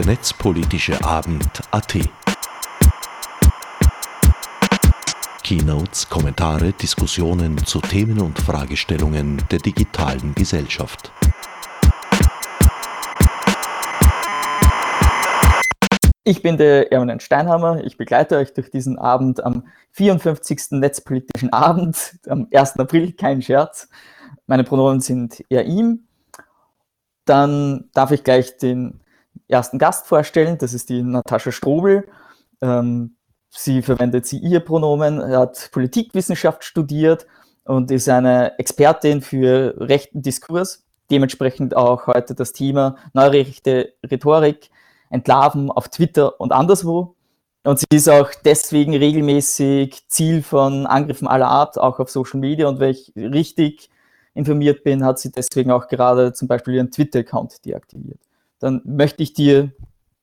der netzpolitische Abend AT. Keynotes, Kommentare, Diskussionen zu Themen und Fragestellungen der digitalen Gesellschaft. Ich bin der Erwin Steinhammer. Ich begleite euch durch diesen Abend am 54. Netzpolitischen Abend, am 1. April, kein Scherz. Meine Pronomen sind er, ihm. Dann darf ich gleich den ersten Gast vorstellen. Das ist die Natascha Strobel. Ähm, sie verwendet sie ihr Pronomen, hat Politikwissenschaft studiert und ist eine Expertin für rechten Diskurs. Dementsprechend auch heute das Thema neurechte Rhetorik entlarven auf Twitter und anderswo. Und sie ist auch deswegen regelmäßig Ziel von Angriffen aller Art, auch auf Social Media. Und wenn ich richtig informiert bin, hat sie deswegen auch gerade zum Beispiel ihren Twitter-Account deaktiviert. Dann möchte ich dir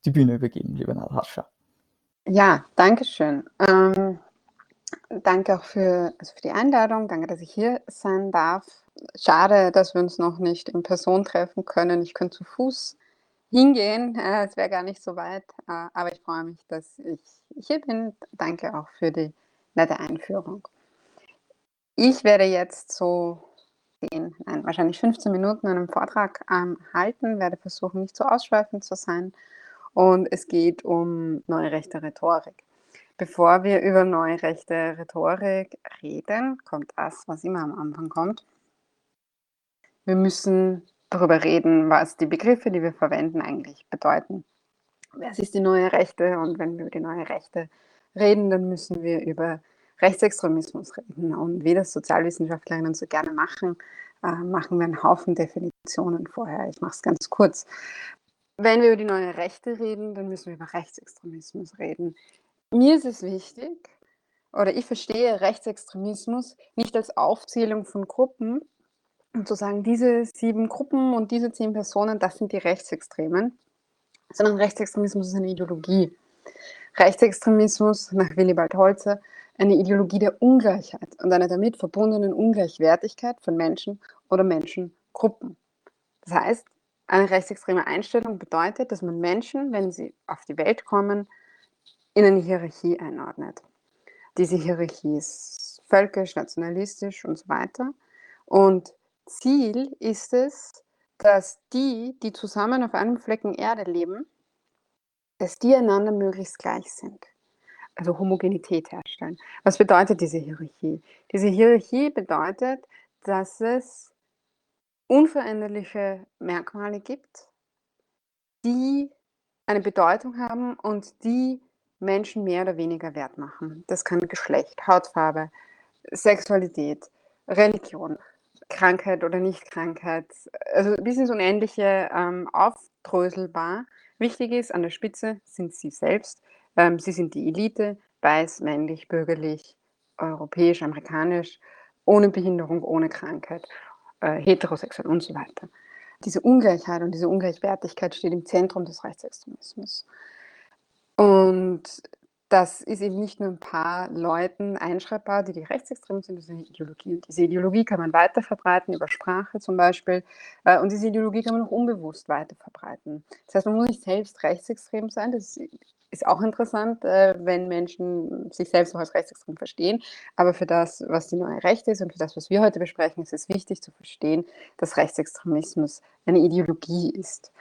die Bühne übergeben, liebe Natascha. Ja, danke schön. Ähm, danke auch für, also für die Einladung. Danke, dass ich hier sein darf. Schade, dass wir uns noch nicht in Person treffen können. Ich könnte zu Fuß hingehen. Äh, es wäre gar nicht so weit. Äh, aber ich freue mich, dass ich hier bin. Danke auch für die nette Einführung. Ich werde jetzt so 10, nein, wahrscheinlich 15 Minuten einen Vortrag ähm, halten, werde versuchen, nicht so ausschweifend zu sein. Und es geht um neurechte Rhetorik. Bevor wir über neurechte Rhetorik reden, kommt das, was immer am Anfang kommt. Wir müssen darüber reden, was die Begriffe, die wir verwenden, eigentlich bedeuten. Was ist die neue Rechte? Und wenn wir über die neue Rechte reden, dann müssen wir über Rechtsextremismus reden. Und wie das Sozialwissenschaftlerinnen so gerne machen, äh, machen wir einen Haufen Definitionen vorher. Ich mache es ganz kurz. Wenn wir über die neue Rechte reden, dann müssen wir über Rechtsextremismus reden. Mir ist es wichtig, oder ich verstehe Rechtsextremismus nicht als Aufzählung von Gruppen, um zu sagen, diese sieben Gruppen und diese zehn Personen, das sind die Rechtsextremen, sondern Rechtsextremismus ist eine Ideologie. Rechtsextremismus nach Willibald Holzer eine Ideologie der Ungleichheit und einer damit verbundenen Ungleichwertigkeit von Menschen oder Menschengruppen. Das heißt, eine rechtsextreme Einstellung bedeutet, dass man Menschen, wenn sie auf die Welt kommen, in eine Hierarchie einordnet. Diese Hierarchie ist völkisch, nationalistisch und so weiter. Und Ziel ist es, dass die, die zusammen auf einem Flecken Erde leben, dass die einander möglichst gleich sind also Homogenität herstellen. Was bedeutet diese Hierarchie? Diese Hierarchie bedeutet, dass es unveränderliche Merkmale gibt, die eine Bedeutung haben und die Menschen mehr oder weniger wert machen. Das kann Geschlecht, Hautfarbe, Sexualität, Religion, Krankheit oder Nichtkrankheit, also bis ins Unendliche ähm, aufdröselbar. Wichtig ist, an der Spitze sind sie selbst ähm, sie sind die Elite, weiß, männlich, bürgerlich, europäisch, amerikanisch, ohne Behinderung, ohne Krankheit, äh, heterosexuell und so weiter. Diese Ungleichheit und diese Ungleichwertigkeit steht im Zentrum des Rechtsextremismus. Und das ist eben nicht nur ein paar Leuten einschreibbar, die die rechtsextrem sind, das ist eine Ideologie. Und diese Ideologie kann man weiter verbreiten, über Sprache zum Beispiel. Äh, und diese Ideologie kann man auch unbewusst weiter verbreiten. Das heißt, man muss nicht selbst rechtsextrem sein, das ist auch interessant, äh, wenn Menschen sich selbst auch als rechtsextrem verstehen. Aber für das, was die neue Rechte ist und für das, was wir heute besprechen, ist es wichtig zu verstehen, dass Rechtsextremismus eine Ideologie ist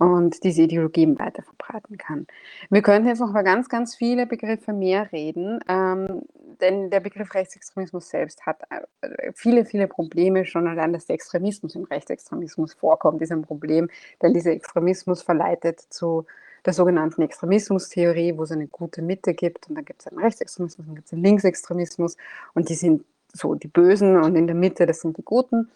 und diese Ideologie weiter verbreiten kann. Wir könnten jetzt noch über ganz, ganz viele Begriffe mehr reden, ähm, denn der Begriff Rechtsextremismus selbst hat äh, viele, viele Probleme. Schon allein, dass der Extremismus im Rechtsextremismus vorkommt, ist ein Problem, denn dieser Extremismus verleitet zu der sogenannten Extremismustheorie, wo es eine gute Mitte gibt und dann gibt es einen Rechtsextremismus, dann gibt es einen Linksextremismus und die sind so die Bösen und in der Mitte, das sind die Guten.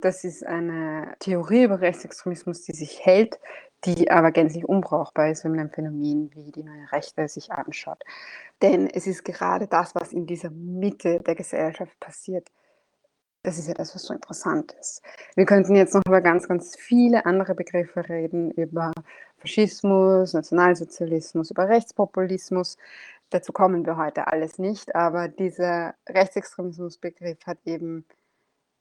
Das ist eine Theorie über Rechtsextremismus, die sich hält, die aber gänzlich unbrauchbar ist, wenn man ein Phänomen wie die neue Rechte sich anschaut. Denn es ist gerade das, was in dieser Mitte der Gesellschaft passiert. Das ist ja das, was so interessant ist. Wir könnten jetzt noch über ganz, ganz viele andere Begriffe reden, über Faschismus, Nationalsozialismus, über Rechtspopulismus. Dazu kommen wir heute alles nicht, aber dieser Rechtsextremismusbegriff hat eben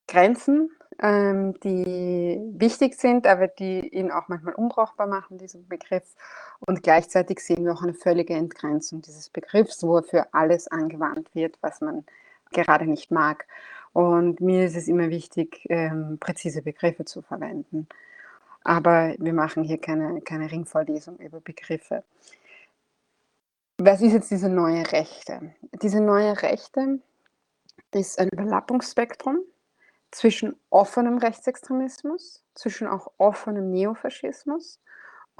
Grenzen. ähm, die wichtig sind, aber die ihn auch manchmal unbrauchbar machen, diesen Begriff. Und gleichzeitig sehen wir auch eine völlige Entgrenzung dieses Begriffs, wo für alles angewandt wird, was man gerade nicht mag. Und mir ist es immer wichtig, ähm, präzise Begriffe zu verwenden. Aber wir machen hier keine, keine Ringvorlesung über Begriffe. Was ist jetzt diese neue Rechte? Diese neue Rechte ist ein Überlappungsspektrum zwischen offenem Rechtsextremismus, zwischen auch offenem Neofaschismus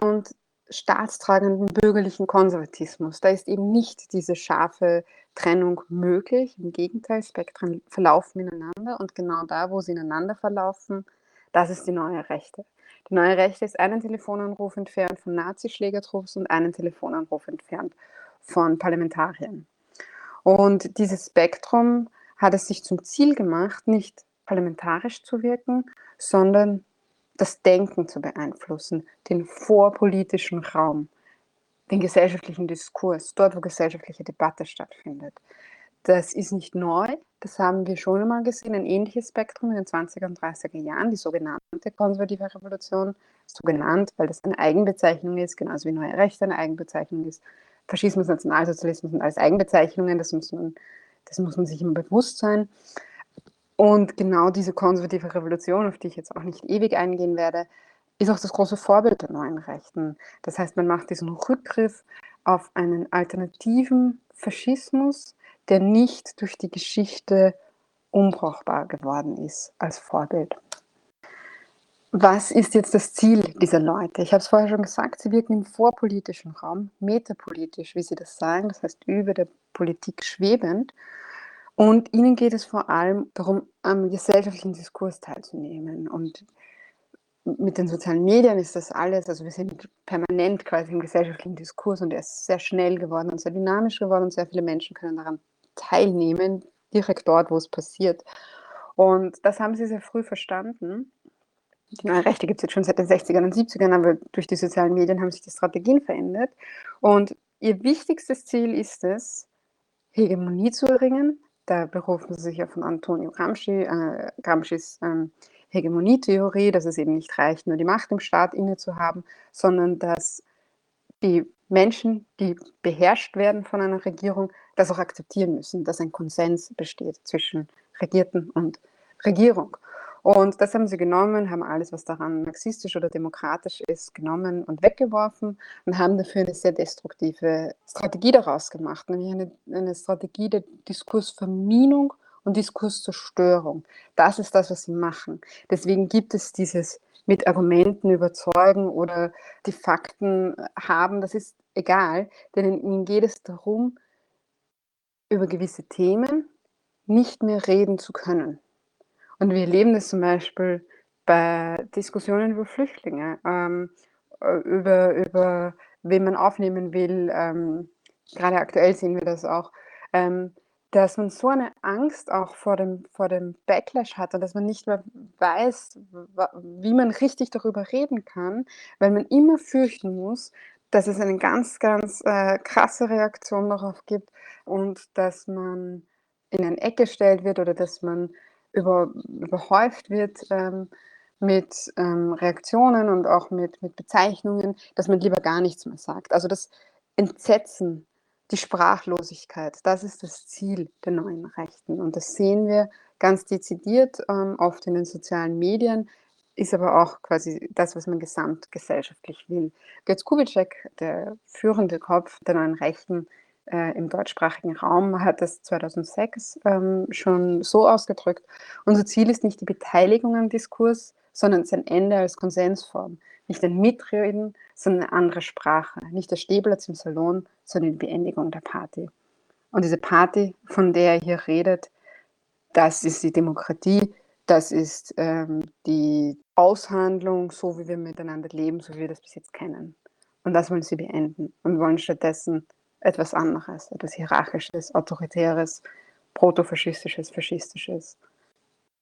und staatstragenden bürgerlichen Konservatismus. Da ist eben nicht diese scharfe Trennung möglich. Im Gegenteil, Spektren verlaufen ineinander und genau da, wo sie ineinander verlaufen, das ist die neue Rechte. Die neue Rechte ist einen Telefonanruf entfernt von Nazischlägertrupps und einen Telefonanruf entfernt von Parlamentariern. Und dieses Spektrum hat es sich zum Ziel gemacht, nicht parlamentarisch zu wirken, sondern das Denken zu beeinflussen, den vorpolitischen Raum, den gesellschaftlichen Diskurs, dort, wo gesellschaftliche Debatte stattfindet. Das ist nicht neu, das haben wir schon einmal gesehen, ein ähnliches Spektrum in den 20er und 30er Jahren, die sogenannte konservative Revolution, so genannt, weil das eine Eigenbezeichnung ist, genauso wie Neue Rechte eine Eigenbezeichnung ist. Faschismus, Nationalsozialismus sind alles Eigenbezeichnungen, das muss man, das muss man sich immer bewusst sein. Und genau diese konservative Revolution, auf die ich jetzt auch nicht ewig eingehen werde, ist auch das große Vorbild der neuen Rechten. Das heißt, man macht diesen Rückgriff auf einen alternativen Faschismus, der nicht durch die Geschichte unbrauchbar geworden ist als Vorbild. Was ist jetzt das Ziel dieser Leute? Ich habe es vorher schon gesagt, sie wirken im vorpolitischen Raum, metapolitisch, wie sie das sagen, das heißt über der Politik schwebend und ihnen geht es vor allem darum, am gesellschaftlichen Diskurs teilzunehmen. Und mit den sozialen Medien ist das alles, also wir sind permanent quasi im gesellschaftlichen Diskurs und er ist sehr schnell geworden und sehr dynamisch geworden und sehr viele Menschen können daran teilnehmen, direkt dort, wo es passiert. Und das haben sie sehr früh verstanden. Die neue Rechte gibt es jetzt schon seit den 60ern und 70ern, aber durch die sozialen Medien haben sich die Strategien verändert. Und ihr wichtigstes Ziel ist es, Hegemonie zu erringen, da berufen sie sich ja von Antonio Gramsci, äh, Gramscis ähm, Hegemonietheorie, dass es eben nicht reicht, nur die Macht im Staat inne zu haben, sondern dass die Menschen, die beherrscht werden von einer Regierung, das auch akzeptieren müssen, dass ein Konsens besteht zwischen Regierten und Regierung. Und das haben sie genommen, haben alles, was daran marxistisch oder demokratisch ist, genommen und weggeworfen und haben dafür eine sehr destruktive Strategie daraus gemacht, nämlich eine, eine Strategie der Diskursverminung und Diskurszerstörung. Das ist das, was sie machen. Deswegen gibt es dieses mit Argumenten überzeugen oder die Fakten haben, das ist egal, denn ihnen geht es darum, über gewisse Themen nicht mehr reden zu können. Und wir erleben das zum Beispiel bei Diskussionen über Flüchtlinge, ähm, äh, über, über wen man aufnehmen will. Ähm, gerade aktuell sehen wir das auch, ähm, dass man so eine Angst auch vor dem, vor dem Backlash hat und dass man nicht mehr weiß, wie man richtig darüber reden kann, weil man immer fürchten muss, dass es eine ganz, ganz äh, krasse Reaktion darauf gibt und dass man in eine Ecke gestellt wird oder dass man über, überhäuft wird ähm, mit ähm, Reaktionen und auch mit, mit Bezeichnungen, dass man lieber gar nichts mehr sagt. Also das Entsetzen, die Sprachlosigkeit, das ist das Ziel der neuen Rechten. Und das sehen wir ganz dezidiert, ähm, oft in den sozialen Medien, ist aber auch quasi das, was man gesamtgesellschaftlich will. Götz Kubitschek, der führende Kopf der neuen Rechten, äh, im deutschsprachigen Raum hat das 2006 ähm, schon so ausgedrückt. Unser Ziel ist nicht die Beteiligung am Diskurs, sondern sein Ende als Konsensform. Nicht ein Mitreden, sondern eine andere Sprache. Nicht der Stehplatz im Salon, sondern die Beendigung der Party. Und diese Party, von der er hier redet, das ist die Demokratie, das ist ähm, die Aushandlung, so wie wir miteinander leben, so wie wir das bis jetzt kennen. Und das wollen sie beenden und wollen stattdessen etwas anderes, etwas Hierarchisches, Autoritäres, Protofaschistisches, Faschistisches.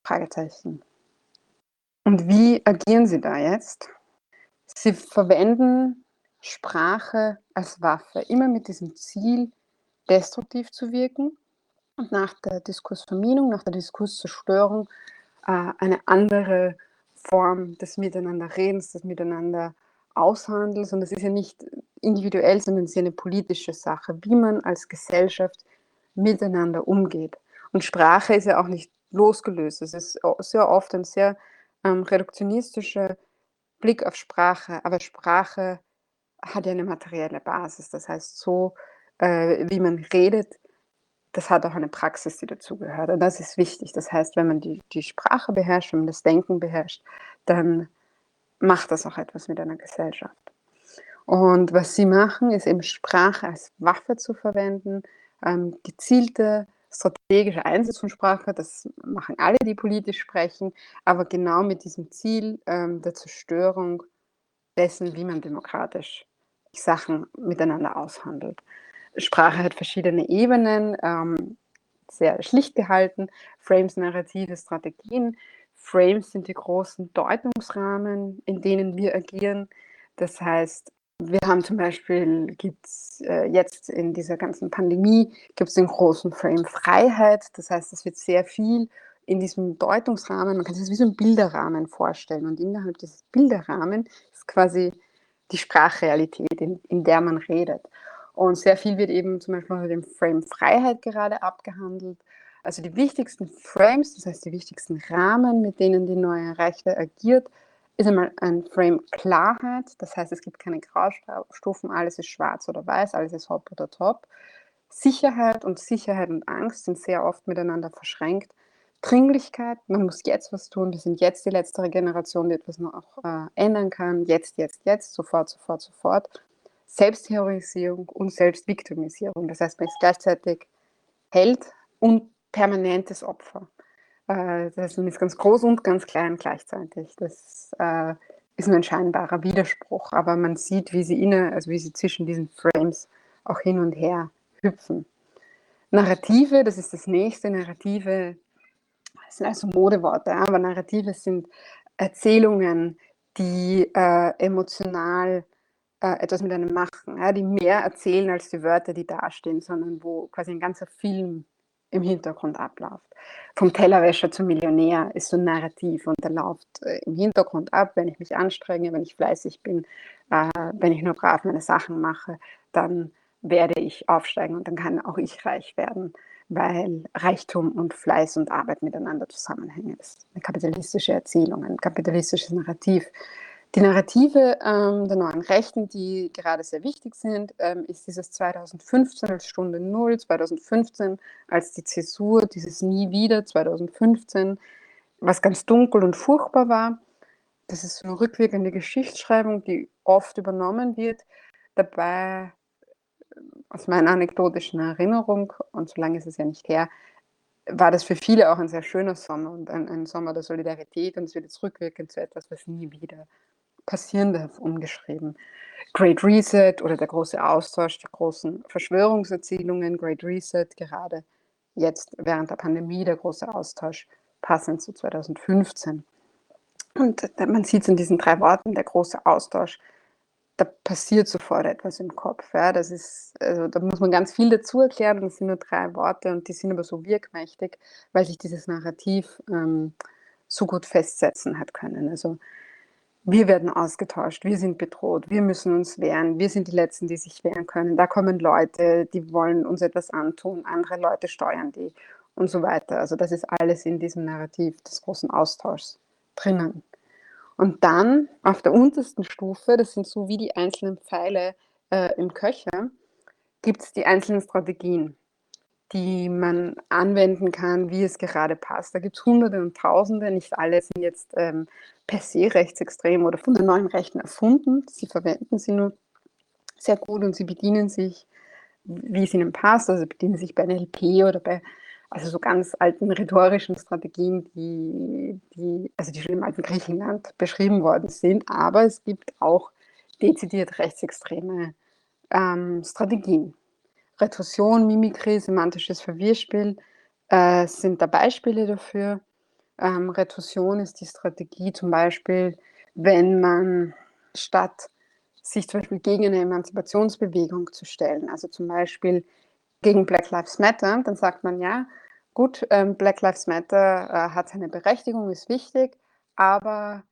Fragezeichen. Und wie agieren Sie da jetzt? Sie verwenden Sprache als Waffe, immer mit diesem Ziel, destruktiv zu wirken und nach der Diskursverminung, nach der Diskurszerstörung äh, eine andere Form des Miteinanderredens, des Miteinander Aushandels. Und das ist ja nicht individuell, sondern es ist eine politische Sache, wie man als Gesellschaft miteinander umgeht. Und Sprache ist ja auch nicht losgelöst. Es ist sehr oft ein sehr ähm, reduktionistischer Blick auf Sprache, aber Sprache hat ja eine materielle Basis. Das heißt, so äh, wie man redet, das hat auch eine Praxis, die dazugehört. Und das ist wichtig. Das heißt, wenn man die, die Sprache beherrscht, wenn man das Denken beherrscht, dann macht das auch etwas mit einer Gesellschaft. Und was sie machen, ist eben Sprache als Waffe zu verwenden, ähm, gezielte strategische Einsatz von Sprache, das machen alle, die politisch sprechen, aber genau mit diesem Ziel ähm, der Zerstörung dessen, wie man demokratisch Sachen miteinander aushandelt. Sprache hat verschiedene Ebenen, ähm, sehr schlicht gehalten, Frames, Narrative, Strategien. Frames sind die großen Deutungsrahmen, in denen wir agieren. Das heißt, wir haben zum Beispiel, gibt es äh, jetzt in dieser ganzen Pandemie, gibt es den großen Frame Freiheit. Das heißt, es wird sehr viel in diesem Deutungsrahmen, man kann sich das wie so ein Bilderrahmen vorstellen. Und innerhalb dieses Bilderrahmen ist quasi die Sprachrealität, in, in der man redet. Und sehr viel wird eben zum Beispiel unter dem Frame Freiheit gerade abgehandelt. Also die wichtigsten Frames, das heißt die wichtigsten Rahmen, mit denen die neue Rechte agiert, ist einmal ein Frame Klarheit, das heißt, es gibt keine Graustufen, alles ist schwarz oder weiß, alles ist hopp oder top. Sicherheit und Sicherheit und Angst sind sehr oft miteinander verschränkt. Dringlichkeit, man muss jetzt was tun, wir sind jetzt die letzte Generation, die etwas noch äh, ändern kann, jetzt, jetzt, jetzt, sofort, sofort, sofort. Selbstheroisierung und Selbstviktimisierung, das heißt, man ist gleichzeitig Held und permanentes Opfer. Äh, das ist ganz groß und ganz klein gleichzeitig. Das äh, ist ein scheinbarer Widerspruch, aber man sieht, wie sie inne, also wie sie zwischen diesen Frames auch hin und her hüpfen. Narrative, das ist das nächste. Narrative das sind also Modeworte, aber Narrative sind Erzählungen, die äh, emotional äh, etwas mit einem machen, ja, die mehr erzählen als die Wörter, die dastehen, sondern wo quasi ein ganzer Film im Hintergrund abläuft. Vom Tellerwäscher zum Millionär ist so ein Narrativ und der läuft äh, im Hintergrund ab, wenn ich mich anstrenge, wenn ich fleißig bin, äh, wenn ich nur brav meine Sachen mache, dann werde ich aufsteigen und dann kann auch ich reich werden, weil Reichtum und Fleiß und Arbeit miteinander zusammenhängen. Das ist eine kapitalistische Erzählung, ein kapitalistisches Narrativ. Die Narrative ähm, der neuen Rechten, die gerade sehr wichtig sind, ähm, ist dieses 2015 als Stunde Null, 2015 als die Zäsur, dieses Nie wieder 2015, was ganz dunkel und furchtbar war. Das ist eine rückwirkende Geschichtsschreibung, die oft übernommen wird. Dabei, aus meiner anekdotischen Erinnerung, und so lange ist es ja nicht her, war das für viele auch ein sehr schöner Sommer und ein, ein Sommer der Solidarität und es wird jetzt rückwirkend zu etwas, was nie wieder passieren umgeschrieben. Great Reset oder der große Austausch, die großen Verschwörungserzählungen, Great Reset, gerade jetzt während der Pandemie, der große Austausch, passend zu 2015. Und man sieht es in diesen drei Worten, der große Austausch, da passiert sofort etwas im Kopf. Ja. Das ist, also, da muss man ganz viel dazu erklären es sind nur drei Worte und die sind aber so wirkmächtig, weil sich dieses Narrativ ähm, so gut festsetzen hat können. Also wir werden ausgetauscht, wir sind bedroht, wir müssen uns wehren, wir sind die Letzten, die sich wehren können. Da kommen Leute, die wollen uns etwas antun, andere Leute steuern die und so weiter. Also das ist alles in diesem Narrativ des großen Austauschs drinnen. Und dann auf der untersten Stufe, das sind so wie die einzelnen Pfeile äh, im Köcher, gibt es die einzelnen Strategien die man anwenden kann, wie es gerade passt. Da gibt es Hunderte und Tausende, nicht alle sind jetzt ähm, per se rechtsextrem oder von den neuen Rechten erfunden. Sie verwenden sie nur sehr gut und sie bedienen sich, wie es ihnen passt, also bedienen sich bei NLP oder bei also so ganz alten rhetorischen Strategien, die, die, also die schon im alten Griechenland beschrieben worden sind. Aber es gibt auch dezidiert rechtsextreme ähm, Strategien. Retorsion, Mimikry, semantisches Verwirrspiel äh, sind da Beispiele dafür. Ähm, Retorsion ist die Strategie zum Beispiel, wenn man statt sich zum Beispiel gegen eine Emanzipationsbewegung zu stellen, also zum Beispiel gegen Black Lives Matter, dann sagt man ja, gut, ähm, Black Lives Matter äh, hat seine Berechtigung, ist wichtig, aber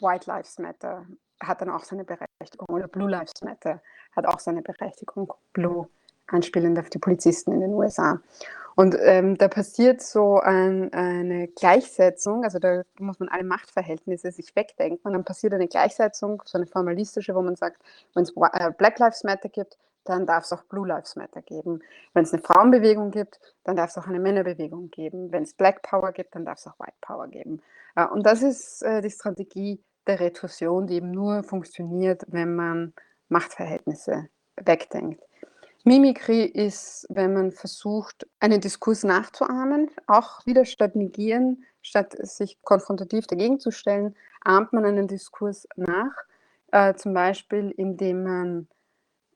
White Lives Matter hat dann auch seine Berechtigung oder Blue Lives Matter hat auch seine Berechtigung. Blue anspielend auf die Polizisten in den USA. Und ähm, da passiert so ein, eine Gleichsetzung, also da muss man alle Machtverhältnisse sich wegdenken und dann passiert eine Gleichsetzung, so eine formalistische, wo man sagt, wenn es äh, Black Lives Matter gibt, dann darf es auch Blue Lives Matter geben. Wenn es eine Frauenbewegung gibt, dann darf es auch eine Männerbewegung geben. Wenn es Black Power gibt, dann darf es auch White Power geben. Äh, und das ist äh, die Strategie der Retorsion, die eben nur funktioniert, wenn man Machtverhältnisse wegdenkt. Mimikry ist, wenn man versucht, einen Diskurs nachzuahmen, auch wieder statt negieren, statt sich konfrontativ dagegen zu stellen, ahmt man einen Diskurs nach, äh, zum Beispiel indem man,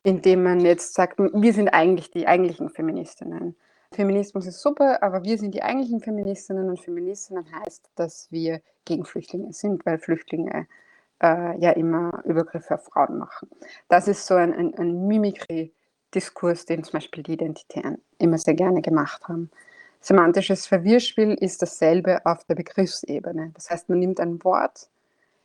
indem man jetzt sagt, wir sind eigentlich die eigentlichen Feministinnen. Feminismus ist super, aber wir sind die eigentlichen Feministinnen und Feministinnen heißt, dass wir gegen Flüchtlinge sind, weil Flüchtlinge äh, ja immer Übergriffe auf Frauen machen. Das ist so ein, ein, ein Mimikry- Diskurs, den zum Beispiel die Identitären immer sehr gerne gemacht haben. Semantisches Verwirrspiel ist dasselbe auf der Begriffsebene. Das heißt, man nimmt ein Wort,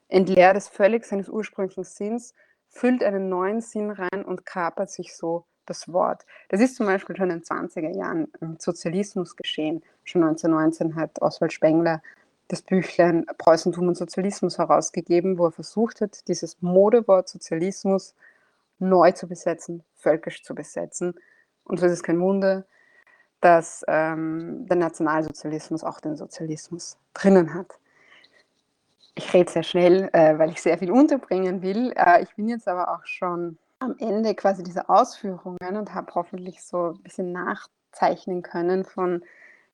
entleert es völlig seines ursprünglichen Sinns, füllt einen neuen Sinn rein und kapert sich so das Wort. Das ist zum Beispiel schon in den 20er Jahren im Sozialismus geschehen. Schon 1919 hat Oswald Spengler das Büchlein Preußentum und Sozialismus herausgegeben, wo er versucht hat, dieses Modewort Sozialismus neu zu besetzen, völkisch zu besetzen. Und so ist es kein Wunder, dass ähm, der Nationalsozialismus auch den Sozialismus drinnen hat. Ich rede sehr schnell, äh, weil ich sehr viel unterbringen will. Äh, ich bin jetzt aber auch schon am Ende quasi dieser Ausführungen und habe hoffentlich so ein bisschen nachzeichnen können von,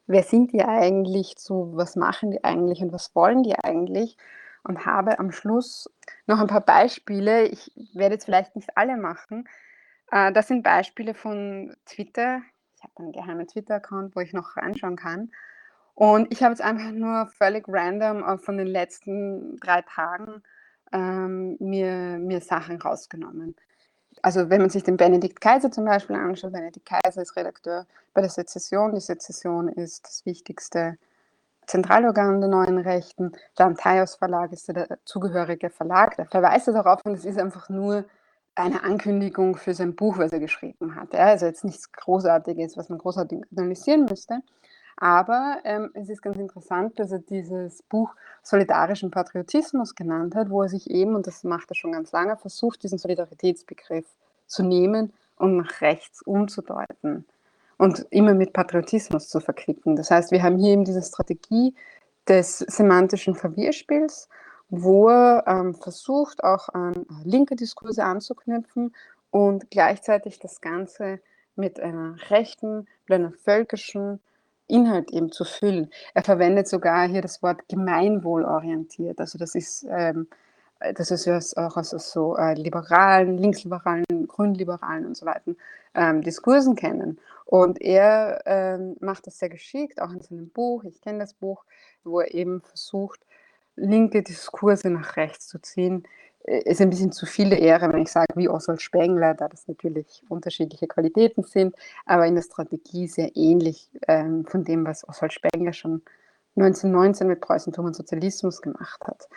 wer sind die eigentlich, zu was machen die eigentlich und was wollen die eigentlich und habe am Schluss noch ein paar Beispiele. Ich werde jetzt vielleicht nicht alle machen. Äh, das sind Beispiele von Twitter. Ich habe einen geheimen Twitter-Account, wo ich noch reinschauen kann. Und ich habe jetzt einfach nur völlig random äh, von den letzten drei Tagen ähm, mir, mir Sachen rausgenommen. Also wenn man sich den Benedikt Kaiser zum Beispiel anschaut, Benedikt Kaiser ist Redakteur bei der Sezession. Die Sezession ist das wichtigste Zentralorgan der neuen Rechten. Der Antaios Verlag ist der zugehörige Verlag. Der verweist darauf und es ist einfach nur eine Ankündigung für sein Buch, was er geschrieben hat. Ja, also jetzt nichts Großartiges, was man großartig analysieren müsste. Aber ähm, es ist ganz interessant, dass er dieses Buch Solidarischen Patriotismus genannt hat, wo er sich eben, und das macht er schon ganz lange, versucht, diesen Solidaritätsbegriff zu nehmen und nach rechts umzudeuten und immer mit Patriotismus zu verquicken. Das heißt, wir haben hier eben diese Strategie des semantischen Verwirrspiels, wo er ähm, versucht, auch an linke Diskurse anzuknüpfen und gleichzeitig das Ganze mit einer rechten, mit einer völkischen Inhalt eben zu füllen. Er verwendet sogar hier das Wort gemeinwohlorientiert. Also das ist ähm, das ist auch aus so äh, liberalen, linksliberalen, grünliberalen und so weiter ähm, Diskursen kennen. Und er ähm, macht das sehr geschickt, auch in seinem Buch, ich kenne das Buch, wo er eben versucht, linke Diskurse nach rechts zu ziehen. Äh, ist ein bisschen zu viel Ehre, wenn ich sage, wie Oswald Spengler, da das natürlich unterschiedliche Qualitäten sind, aber in der Strategie sehr ähnlich ähm, von dem, was Oswald Spengler schon 1919 mit Preußentum und Sozialismus gemacht hat.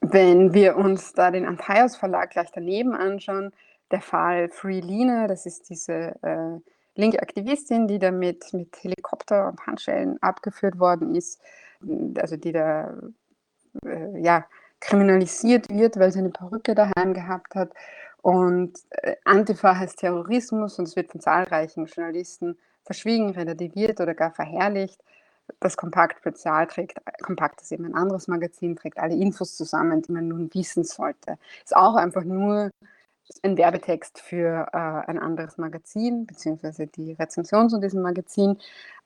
Wenn wir uns da den Antaios Verlag gleich daneben anschauen, der Fall Free Lina, das ist diese äh, linke Aktivistin, die da mit, mit Helikopter und Handschellen abgeführt worden ist, also die da äh, ja, kriminalisiert wird, weil sie eine Perücke daheim gehabt hat. Und äh, Antifa heißt Terrorismus und es wird von zahlreichen Journalisten verschwiegen, relativiert oder gar verherrlicht das Kompakt-Spezial trägt, Kompakt ist eben ein anderes Magazin, trägt alle Infos zusammen, die man nun wissen sollte. Ist auch einfach nur ein Werbetext für äh, ein anderes Magazin, beziehungsweise die Rezension zu diesem Magazin.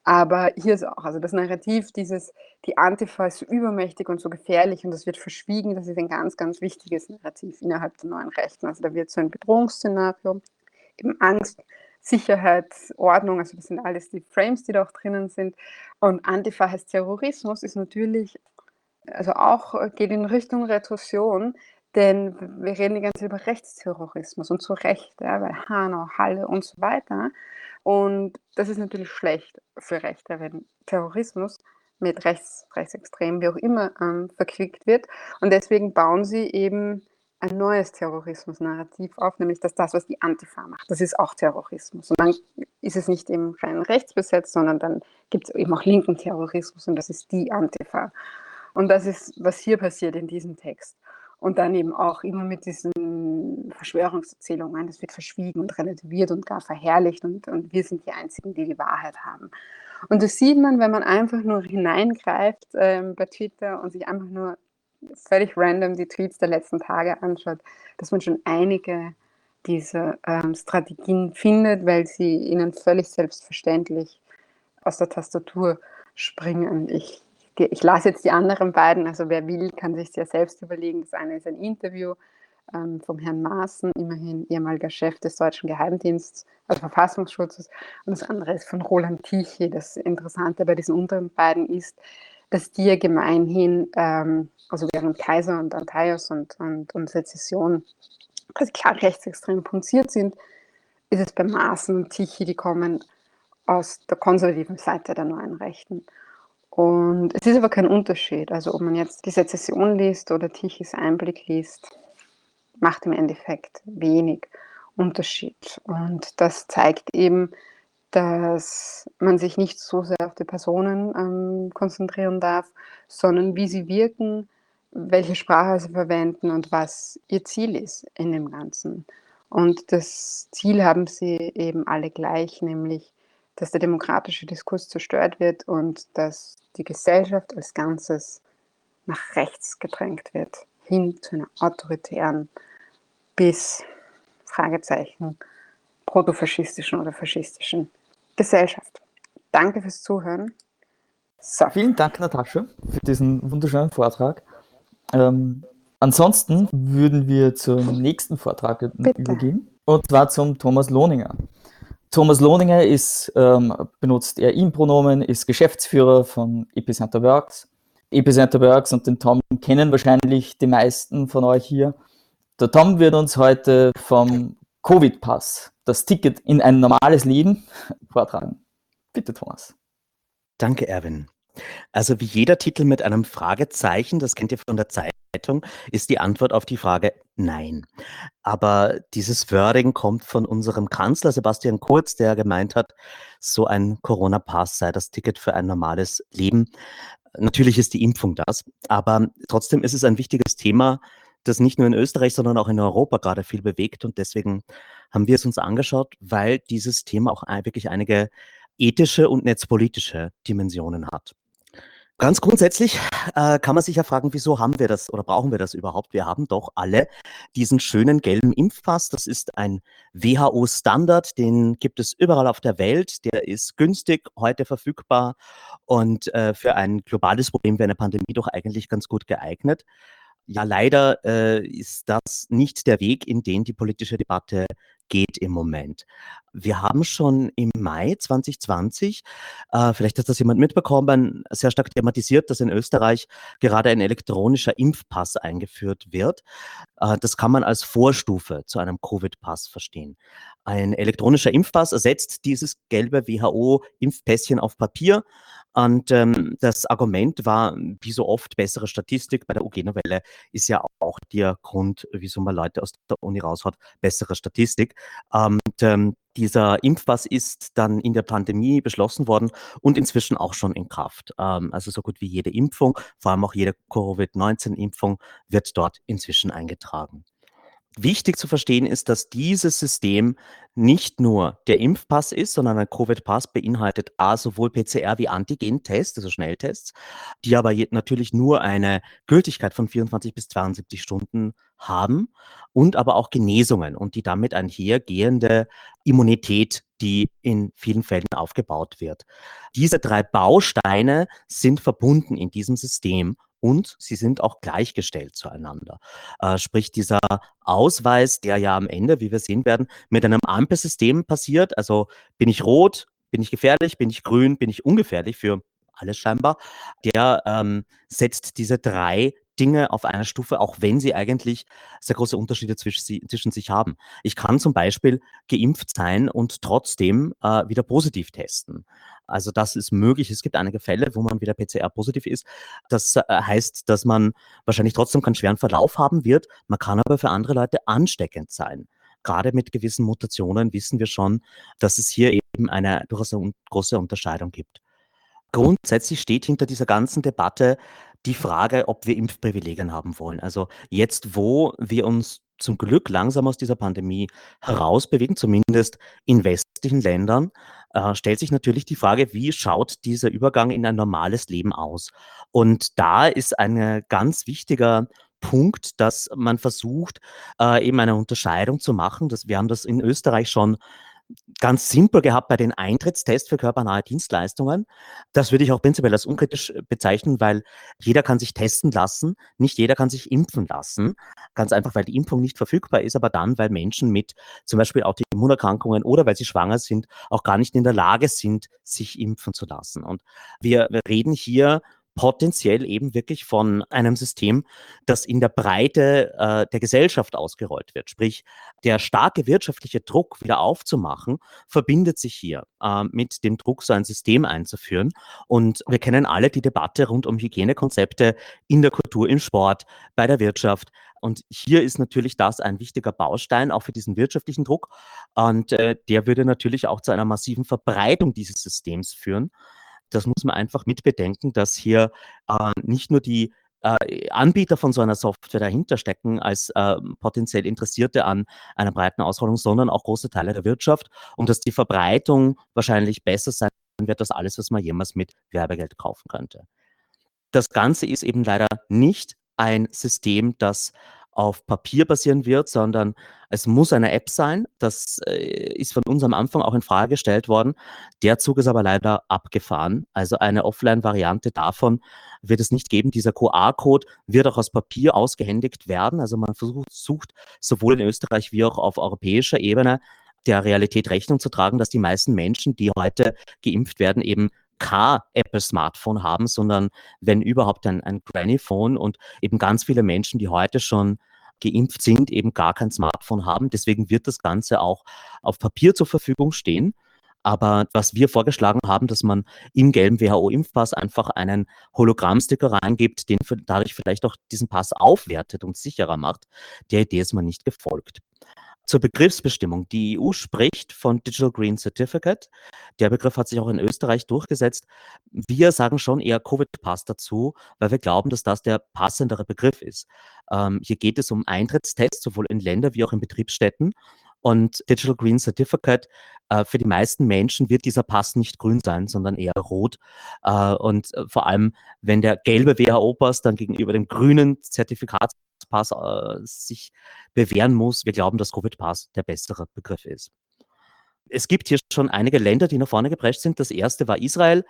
Aber hier ist auch, also das Narrativ dieses, die Antifa ist so übermächtig und so gefährlich und das wird verschwiegen, das ist ein ganz, ganz wichtiges Narrativ innerhalb der neuen Rechten. Also da wird so ein Bedrohungsszenario, eben Angst, Sicherheit, Ordnung, also das sind alles die Frames, die da auch drinnen sind. Und Antifa heißt Terrorismus, ist natürlich, also auch geht in Richtung Retorsion, Denn wir reden die ganze Zeit über Rechtsterrorismus und zu Recht, ja, bei Hanau, Halle und so weiter. Und das ist natürlich schlecht für Rechte, wenn Terrorismus mit Rechts, Rechtsextremen, wie auch immer, ähm, verquickt wird. Und deswegen bauen sie eben ein neues Terrorismus-Narrativ auf, nämlich dass das, was die Antifa macht, das ist auch Terrorismus. Und dann ist es nicht eben rein rechtsbesetzt, sondern dann gibt es eben auch linken Terrorismus und das ist die Antifa. Und das ist, was hier passiert in diesem Text. Und dann eben auch immer mit diesen Verschwörungserzählungen, das wird verschwiegen und relativiert und gar verherrlicht und, und wir sind die Einzigen, die die Wahrheit haben. Und das sieht man, wenn man einfach nur hineingreift ähm, bei Twitter und sich einfach nur völlig random die Tweets der letzten Tage anschaut, dass man schon einige dieser ähm, Strategien findet, weil sie ihnen völlig selbstverständlich aus der Tastatur springen. Ich, ich lasse jetzt die anderen beiden, also wer will, kann sich ja selbst überlegen. Das eine ist ein Interview ähm, vom Herrn Maaßen, immerhin ehemaliger Chef des deutschen Geheimdienstes, also Verfassungsschutzes, und das andere ist von Roland Tichy. Das Interessante bei diesen unteren beiden ist, dass die ja gemeinhin ähm, also während Kaiser und Antaios und, und, und Sezession also klar rechtsextrem punziert sind, ist es bei Maaßen und Tichy, die kommen aus der konservativen Seite der neuen Rechten. Und es ist aber kein Unterschied. Also ob man jetzt die Sezession liest oder Tichys Einblick liest, macht im Endeffekt wenig Unterschied. Und das zeigt eben, dass man sich nicht so sehr auf die Personen ähm, konzentrieren darf, sondern wie sie wirken, welche Sprache sie verwenden und was ihr Ziel ist in dem Ganzen. Und das Ziel haben sie eben alle gleich, nämlich, dass der demokratische Diskurs zerstört wird und dass die Gesellschaft als Ganzes nach rechts gedrängt wird, hin zu einer autoritären bis Fragezeichen protofaschistischen oder faschistischen Gesellschaft. Danke fürs Zuhören. So. Vielen Dank, Natascha, für diesen wunderschönen Vortrag. Ähm, ansonsten würden wir zum nächsten Vortrag Bitte. übergehen, und zwar zum Thomas Lohninger. Thomas Lohninger ist, ähm, benutzt er ihm-Pronomen, ist Geschäftsführer von Epicenter Works. Epicenter Works und den Tom kennen wahrscheinlich die meisten von euch hier. Der Tom wird uns heute vom Covid-Pass, das Ticket in ein normales Leben, vortragen. Bitte, Thomas. Danke, Erwin. Also wie jeder Titel mit einem Fragezeichen, das kennt ihr von der Zeitung, ist die Antwort auf die Frage nein. Aber dieses Wording kommt von unserem Kanzler Sebastian Kurz, der gemeint hat, so ein Corona-Pass sei das Ticket für ein normales Leben. Natürlich ist die Impfung das, aber trotzdem ist es ein wichtiges Thema, das nicht nur in Österreich, sondern auch in Europa gerade viel bewegt. Und deswegen haben wir es uns angeschaut, weil dieses Thema auch wirklich einige ethische und netzpolitische Dimensionen hat. Ganz grundsätzlich äh, kann man sich ja fragen, wieso haben wir das oder brauchen wir das überhaupt? Wir haben doch alle diesen schönen gelben Impfpass. Das ist ein WHO-Standard, den gibt es überall auf der Welt. Der ist günstig, heute verfügbar und äh, für ein globales Problem wie eine Pandemie doch eigentlich ganz gut geeignet. Ja, leider äh, ist das nicht der Weg, in den die politische Debatte geht im Moment. Wir haben schon im Mai 2020, äh, vielleicht hat das jemand mitbekommen, sehr stark thematisiert, dass in Österreich gerade ein elektronischer Impfpass eingeführt wird. Äh, das kann man als Vorstufe zu einem Covid-Pass verstehen. Ein elektronischer Impfpass ersetzt dieses gelbe WHO-Impfpässchen auf Papier. Und ähm, das Argument war, wie so oft, bessere Statistik. Bei der UG-Novelle ist ja auch der Grund, wieso man Leute aus der Uni raushaut, bessere Statistik. Und ähm, dieser Impfpass ist dann in der Pandemie beschlossen worden und inzwischen auch schon in Kraft. Ähm, also so gut wie jede Impfung, vor allem auch jede Covid-19-Impfung, wird dort inzwischen eingetragen. Wichtig zu verstehen ist, dass dieses System nicht nur der Impfpass ist, sondern ein Covid-Pass beinhaltet A, sowohl PCR wie Antigen-Tests, also Schnelltests, die aber natürlich nur eine Gültigkeit von 24 bis 72 Stunden haben und aber auch Genesungen und die damit einhergehende Immunität, die in vielen Fällen aufgebaut wird. Diese drei Bausteine sind verbunden in diesem System und sie sind auch gleichgestellt zueinander. Äh, sprich, dieser Ausweis, der ja am Ende, wie wir sehen werden, mit einem Ampelsystem passiert, also bin ich rot, bin ich gefährlich, bin ich grün, bin ich ungefährlich für alles scheinbar, der ähm, setzt diese drei Dinge auf einer Stufe, auch wenn sie eigentlich sehr große Unterschiede zwischen, zwischen sich haben. Ich kann zum Beispiel geimpft sein und trotzdem äh, wieder positiv testen. Also das ist möglich. Es gibt einige Fälle, wo man wieder PCR positiv ist. Das äh, heißt, dass man wahrscheinlich trotzdem keinen schweren Verlauf haben wird. Man kann aber für andere Leute ansteckend sein. Gerade mit gewissen Mutationen wissen wir schon, dass es hier eben eine durchaus große Unterscheidung gibt. Grundsätzlich steht hinter dieser ganzen Debatte die Frage, ob wir Impfprivilegien haben wollen. Also jetzt, wo wir uns zum Glück langsam aus dieser Pandemie herausbewegen, zumindest in westlichen Ländern, äh, stellt sich natürlich die Frage, wie schaut dieser Übergang in ein normales Leben aus? Und da ist ein ganz wichtiger Punkt, dass man versucht, äh, eben eine Unterscheidung zu machen. Das, wir haben das in Österreich schon ganz simpel gehabt bei den Eintrittstests für körpernahe Dienstleistungen. Das würde ich auch prinzipiell als unkritisch äh, bezeichnen, weil jeder kann sich testen lassen, nicht jeder kann sich impfen lassen. Ganz einfach, weil die Impfung nicht verfügbar ist, aber dann, weil Menschen mit zum Beispiel Autoimmunerkrankungen oder weil sie schwanger sind, auch gar nicht in der Lage sind, sich impfen zu lassen. Und wir reden hier potenziell eben wirklich von einem System, das in der Breite äh, der Gesellschaft ausgerollt wird. Sprich, der starke wirtschaftliche Druck wieder aufzumachen, verbindet sich hier äh, mit dem Druck, so ein System einzuführen. Und wir kennen alle die Debatte rund um Hygienekonzepte in der Kultur, im Sport, bei der Wirtschaft. Und hier ist natürlich das ein wichtiger Baustein auch für diesen wirtschaftlichen Druck. Und äh, der würde natürlich auch zu einer massiven Verbreitung dieses Systems führen das muss man einfach mitbedenken, dass hier äh, nicht nur die äh, Anbieter von so einer Software dahinter stecken als äh, potenziell Interessierte an einer breiten Ausrollung, sondern auch große Teile der Wirtschaft und dass die Verbreitung wahrscheinlich besser sein wird als alles, was man jemals mit Werbegeld kaufen könnte. Das Ganze ist eben leider nicht ein System, das auf Papier basieren wird, sondern es muss eine App sein. Das äh, ist von uns am Anfang auch in Frage gestellt worden. Der Zug ist aber leider abgefahren. Also eine Offline-Variante davon wird es nicht geben. Dieser QR-Code wird auch aus Papier ausgehändigt werden. Also man versucht, sucht sowohl in Österreich wie auch auf europäischer Ebene der Realität Rechnung zu tragen, dass die meisten Menschen, die heute geimpft werden, eben kein Apple-Smartphone haben, sondern wenn überhaupt ein, ein Granny-Phone und eben ganz viele Menschen, die heute schon geimpft sind, eben gar kein Smartphone haben. Deswegen wird das Ganze auch auf Papier zur Verfügung stehen. Aber was wir vorgeschlagen haben, dass man im gelben WHO-Impfpass einfach einen Hologrammsticker reingibt, den dadurch vielleicht auch diesen Pass aufwertet und sicherer macht, der Idee ist man nicht gefolgt. Zur Begriffsbestimmung. Die EU spricht von Digital Green Certificate. Der Begriff hat sich auch in Österreich durchgesetzt. Wir sagen schon eher Covid-Pass dazu, weil wir glauben, dass das der passendere Begriff ist. Ähm, hier geht es um Eintrittstests, sowohl in Länder wie auch in Betriebsstätten. Und Digital Green Certificate, äh, für die meisten Menschen wird dieser Pass nicht grün sein, sondern eher rot. Äh, und äh, vor allem, wenn der gelbe WHO-Pass dann gegenüber dem grünen Zertifikatspass äh, sich bewähren muss, wir glauben, dass Covid-Pass der bessere Begriff ist. Es gibt hier schon einige Länder, die nach vorne geprescht sind. Das erste war Israel,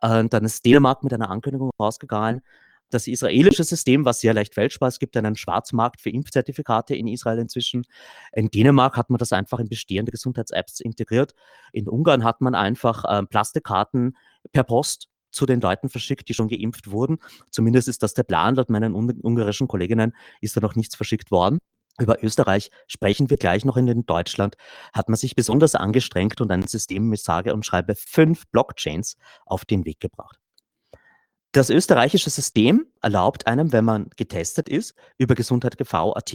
äh, dann ist Dänemark mit einer Ankündigung rausgegangen. Das israelische System, was sehr leicht fälschbar ist, gibt einen Schwarzmarkt für Impfzertifikate in Israel inzwischen. In Dänemark hat man das einfach in bestehende Gesundheits-Apps integriert. In Ungarn hat man einfach äh, Plastikkarten per Post zu den Leuten verschickt, die schon geimpft wurden. Zumindest ist das der Plan. Laut meinen ungarischen Kolleginnen ist da noch nichts verschickt worden. Über Österreich sprechen wir gleich noch. In Deutschland hat man sich besonders angestrengt und ein System mit sage und schreibe fünf Blockchains auf den Weg gebracht. Das österreichische System erlaubt einem, wenn man getestet ist, über gesundheit.gv.at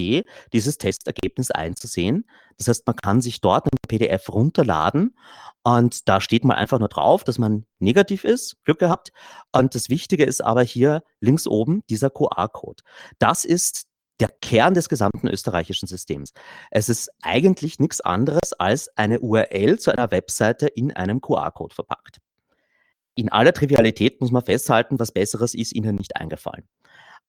dieses Testergebnis einzusehen. Das heißt, man kann sich dort ein PDF runterladen und da steht mal einfach nur drauf, dass man negativ ist, Glück gehabt. Und das Wichtige ist aber hier links oben dieser QR-Code. Das ist der Kern des gesamten österreichischen Systems. Es ist eigentlich nichts anderes als eine URL zu einer Webseite in einem QR-Code verpackt. In aller Trivialität muss man festhalten, was Besseres ist Ihnen nicht eingefallen.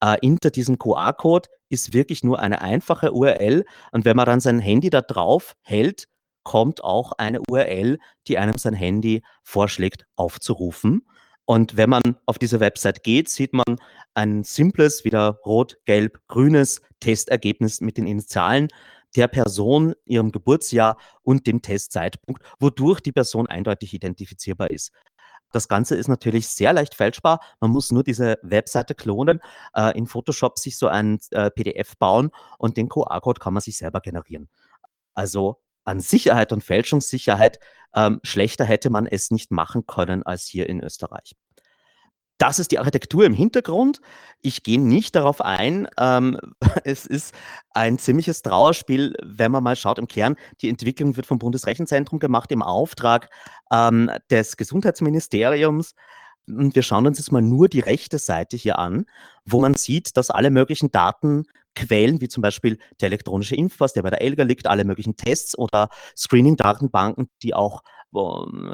Äh, hinter diesem QR-Code ist wirklich nur eine einfache URL und wenn man dann sein Handy da drauf hält, kommt auch eine URL, die einem sein Handy vorschlägt aufzurufen. Und wenn man auf diese Website geht, sieht man ein simples, wieder rot, gelb, grünes Testergebnis mit den Initialen der Person, ihrem Geburtsjahr und dem Testzeitpunkt, wodurch die Person eindeutig identifizierbar ist. Das Ganze ist natürlich sehr leicht fälschbar. Man muss nur diese Webseite klonen, äh, in Photoshop sich so ein äh, PDF bauen und den QR-Code kann man sich selber generieren. Also an Sicherheit und Fälschungssicherheit ähm, schlechter hätte man es nicht machen können als hier in Österreich. Das ist die Architektur im Hintergrund. Ich gehe nicht darauf ein. Ähm, es ist ein ziemliches Trauerspiel, wenn man mal schaut im Kern. Die Entwicklung wird vom Bundesrechenzentrum gemacht im Auftrag ähm, des Gesundheitsministeriums. Und wir schauen uns jetzt mal nur die rechte Seite hier an, wo man sieht, dass alle möglichen Datenquellen, wie zum Beispiel der elektronische Impfpass, der bei der ELGA liegt, alle möglichen Tests oder Screening-Datenbanken, die auch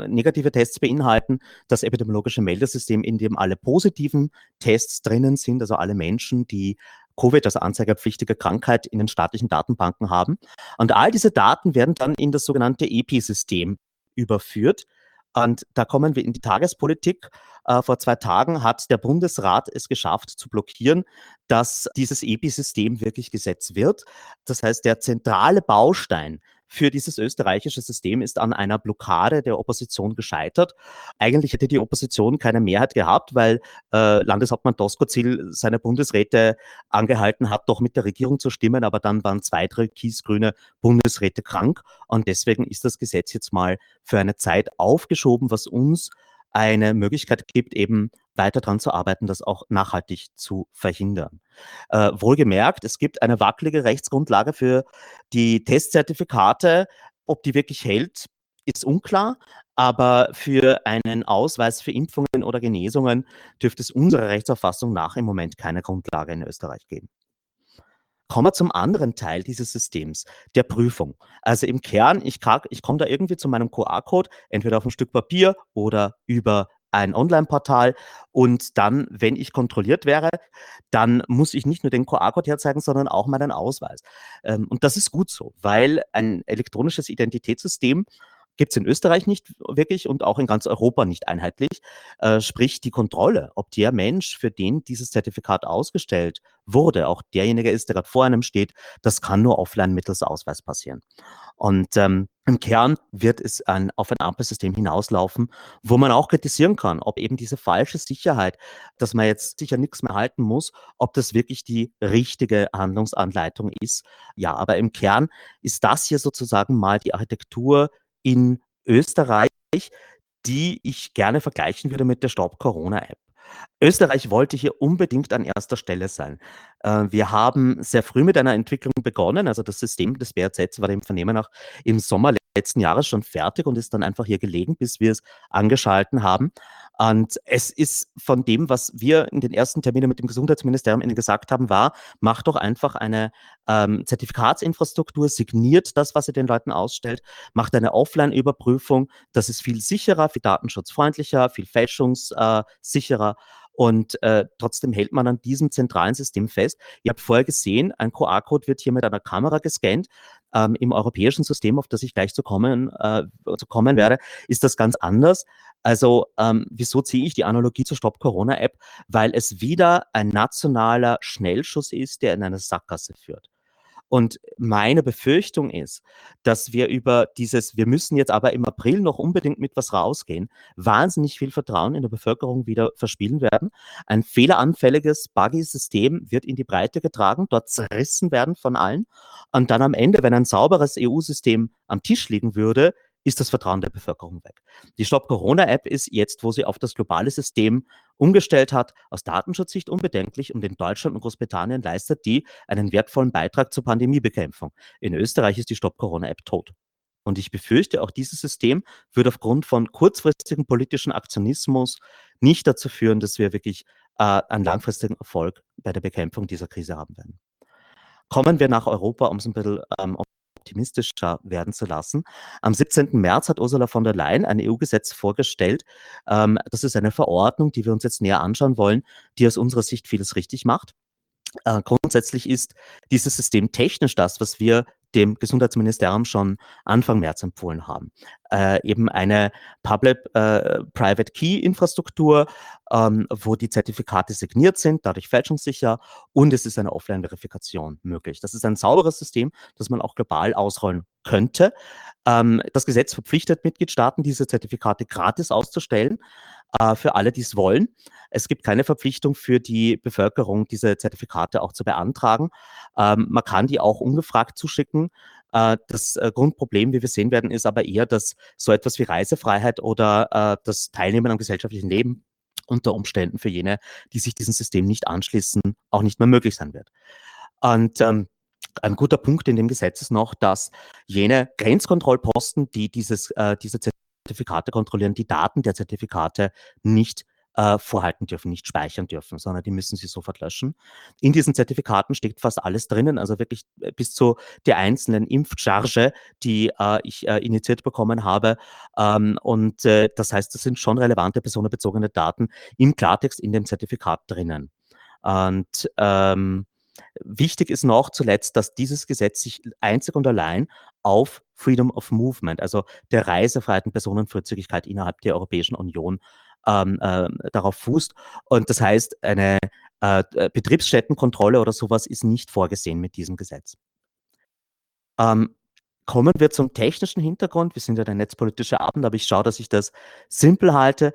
negative Tests beinhalten, das epidemiologische Meldesystem, in dem alle positiven Tests drinnen sind, also alle Menschen, die Covid als anzeigerpflichtige Krankheit in den staatlichen Datenbanken haben. Und all diese Daten werden dann in das sogenannte EPI-System überführt. Und da kommen wir in die Tagespolitik. Äh, vor zwei Tagen hat der Bundesrat es geschafft zu blockieren, dass dieses EPI-System wirklich gesetzt wird. Das heißt, der zentrale Baustein für dieses österreichische System ist an einer Blockade der Opposition gescheitert. Eigentlich hätte die Opposition keine Mehrheit gehabt, weil äh, Landeshauptmann Doskozil seine Bundesräte angehalten hat, doch mit der Regierung zu stimmen, aber dann waren zwei türkis-grüne Bundesräte krank und deswegen ist das Gesetz jetzt mal für eine Zeit aufgeschoben, was uns eine Möglichkeit gibt, eben weiter daran zu arbeiten, das auch nachhaltig zu verhindern. Äh, wohlgemerkt, es gibt eine wackelige Rechtsgrundlage für die Testzertifikate. Ob die wirklich hält, ist unklar. Aber für einen Ausweis für Impfungen oder Genesungen dürfte es unserer Rechtsauffassung nach im Moment keine Grundlage in Österreich geben. Kommen wir zum anderen Teil dieses Systems, der Prüfung. Also im Kern, ich, ich komme da irgendwie zu meinem QR-Code, entweder auf ein Stück Papier oder über ein Online-Portal und dann, wenn ich kontrolliert wäre, dann muss ich nicht nur den QR-Code herzeigen, sondern auch meinen Ausweis. Ähm, und das ist gut so, weil ein elektronisches Identitätssystem gibt es in Österreich nicht wirklich und auch in ganz Europa nicht einheitlich. Äh, sprich, die Kontrolle, ob der Mensch, für den dieses Zertifikat ausgestellt wurde, auch derjenige ist, der gerade vor einem steht, das kann nur offline mittels Ausweis passieren. Und ähm, im Kern wird es ein, auf ein Ampelsystem hinauslaufen, wo man auch kritisieren kann, ob eben diese falsche Sicherheit, dass man jetzt sicher nichts mehr halten muss, ob das wirklich die richtige Handlungsanleitung ist. Ja, aber im Kern ist das hier sozusagen mal die Architektur in Österreich, die ich gerne vergleichen würde mit der Stop Corona App. Österreich wollte hier unbedingt an erster Stelle sein. Äh, wir haben sehr früh mit einer Entwicklung begonnen. Also das System des BRZ war dem Vernehmen nach im Sommer letzten Jahres schon fertig und ist dann einfach hier gelegen, bis wir es angeschalten haben. Und es ist von dem, was wir in den ersten Terminen mit dem Gesundheitsministerium gesagt haben, war, macht doch einfach eine ähm, Zertifikatsinfrastruktur, signiert das, was ihr den Leuten ausstellt, macht eine Offline-Überprüfung. Das ist viel sicherer, viel datenschutzfreundlicher, viel fälschungssicherer. Und äh, trotzdem hält man an diesem zentralen System fest. Ihr habt vorher gesehen, ein QR-Code wird hier mit einer Kamera gescannt. Ähm, Im europäischen System, auf das ich gleich zu kommen, äh, zu kommen werde, ist das ganz anders. Also ähm, wieso ziehe ich die Analogie zur Stop Corona App? Weil es wieder ein nationaler Schnellschuss ist, der in eine Sackgasse führt. Und meine Befürchtung ist, dass wir über dieses, wir müssen jetzt aber im April noch unbedingt mit was rausgehen, wahnsinnig viel Vertrauen in der Bevölkerung wieder verspielen werden. Ein fehleranfälliges, buggy System wird in die Breite getragen, dort zerrissen werden von allen. Und dann am Ende, wenn ein sauberes EU-System am Tisch liegen würde, ist das Vertrauen der Bevölkerung weg. Die Stop Corona App ist jetzt, wo sie auf das globale System umgestellt hat, aus Datenschutzsicht unbedenklich und in Deutschland und Großbritannien leistet die einen wertvollen Beitrag zur Pandemiebekämpfung. In Österreich ist die Stop Corona App tot. Und ich befürchte, auch dieses System wird aufgrund von kurzfristigem politischen Aktionismus nicht dazu führen, dass wir wirklich äh, einen langfristigen Erfolg bei der Bekämpfung dieser Krise haben werden. Kommen wir nach Europa, um es ein bisschen ähm, optimistischer werden zu lassen. Am 17. März hat Ursula von der Leyen ein EU-Gesetz vorgestellt. Ähm, das ist eine Verordnung, die wir uns jetzt näher anschauen wollen, die aus unserer Sicht vieles richtig macht. Äh, grundsätzlich ist dieses System technisch das, was wir dem Gesundheitsministerium schon Anfang März empfohlen haben. Äh, eben eine Public-Private-Key-Infrastruktur, äh, ähm, wo die Zertifikate signiert sind, dadurch fälschungssicher und es ist eine Offline-Verifikation möglich. Das ist ein sauberes System, das man auch global ausrollen könnte. Ähm, das Gesetz verpflichtet Mitgliedstaaten, diese Zertifikate gratis auszustellen äh, für alle, die es wollen. Es gibt keine Verpflichtung für die Bevölkerung, diese Zertifikate auch zu beantragen. Ähm, man kann die auch ungefragt zuschicken. Äh, das äh, Grundproblem, wie wir sehen werden, ist aber eher, dass so etwas wie Reisefreiheit oder äh, das Teilnehmen am gesellschaftlichen Leben unter Umständen für jene, die sich diesem System nicht anschließen, auch nicht mehr möglich sein wird. Und ähm, ein guter Punkt in dem Gesetz ist noch, dass jene Grenzkontrollposten, die dieses, äh, diese Zertifikate kontrollieren, die Daten der Zertifikate nicht äh, vorhalten dürfen, nicht speichern dürfen, sondern die müssen sie sofort löschen. In diesen Zertifikaten steckt fast alles drinnen, also wirklich äh, bis zu der einzelnen Impfcharge, die äh, ich äh, initiiert bekommen habe. Ähm, und äh, das heißt, das sind schon relevante personenbezogene Daten im Klartext in dem Zertifikat drinnen. Und ähm, Wichtig ist noch zuletzt, dass dieses Gesetz sich einzig und allein auf Freedom of Movement, also der Reisefreiheit und Personenfreizügigkeit innerhalb der Europäischen Union ähm, äh, darauf fußt. Und das heißt, eine äh, Betriebsstättenkontrolle oder sowas ist nicht vorgesehen mit diesem Gesetz. Ähm, kommen wir zum technischen Hintergrund. Wir sind ja der netzpolitische Abend, aber ich schaue, dass ich das simpel halte.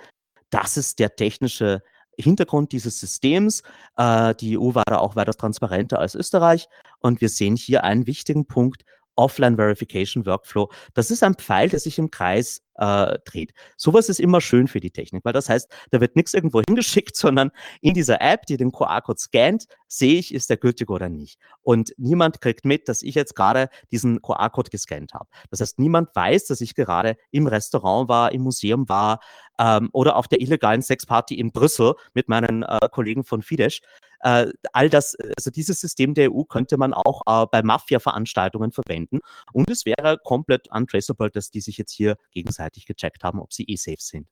Das ist der technische Hintergrund dieses Systems. Äh, die EU war da auch weiter transparenter als Österreich. Und wir sehen hier einen wichtigen Punkt, Offline Verification Workflow. Das ist ein Pfeil, der sich im Kreis äh, dreht. Sowas ist immer schön für die Technik, weil das heißt, da wird nichts irgendwo hingeschickt, sondern in dieser App, die den QR-Code scannt, sehe ich, ist der gültig oder nicht. Und niemand kriegt mit, dass ich jetzt gerade diesen QR-Code gescannt habe. Das heißt, niemand weiß, dass ich gerade im Restaurant war, im Museum war ähm, oder auf der illegalen Sexparty in Brüssel mit meinen äh, Kollegen von Fidesz. Äh, all das, also dieses System der EU könnte man auch äh, bei Mafia-Veranstaltungen verwenden und es wäre komplett untraceable, dass die sich jetzt hier gegenseitig gecheckt haben, ob sie eh safe sind.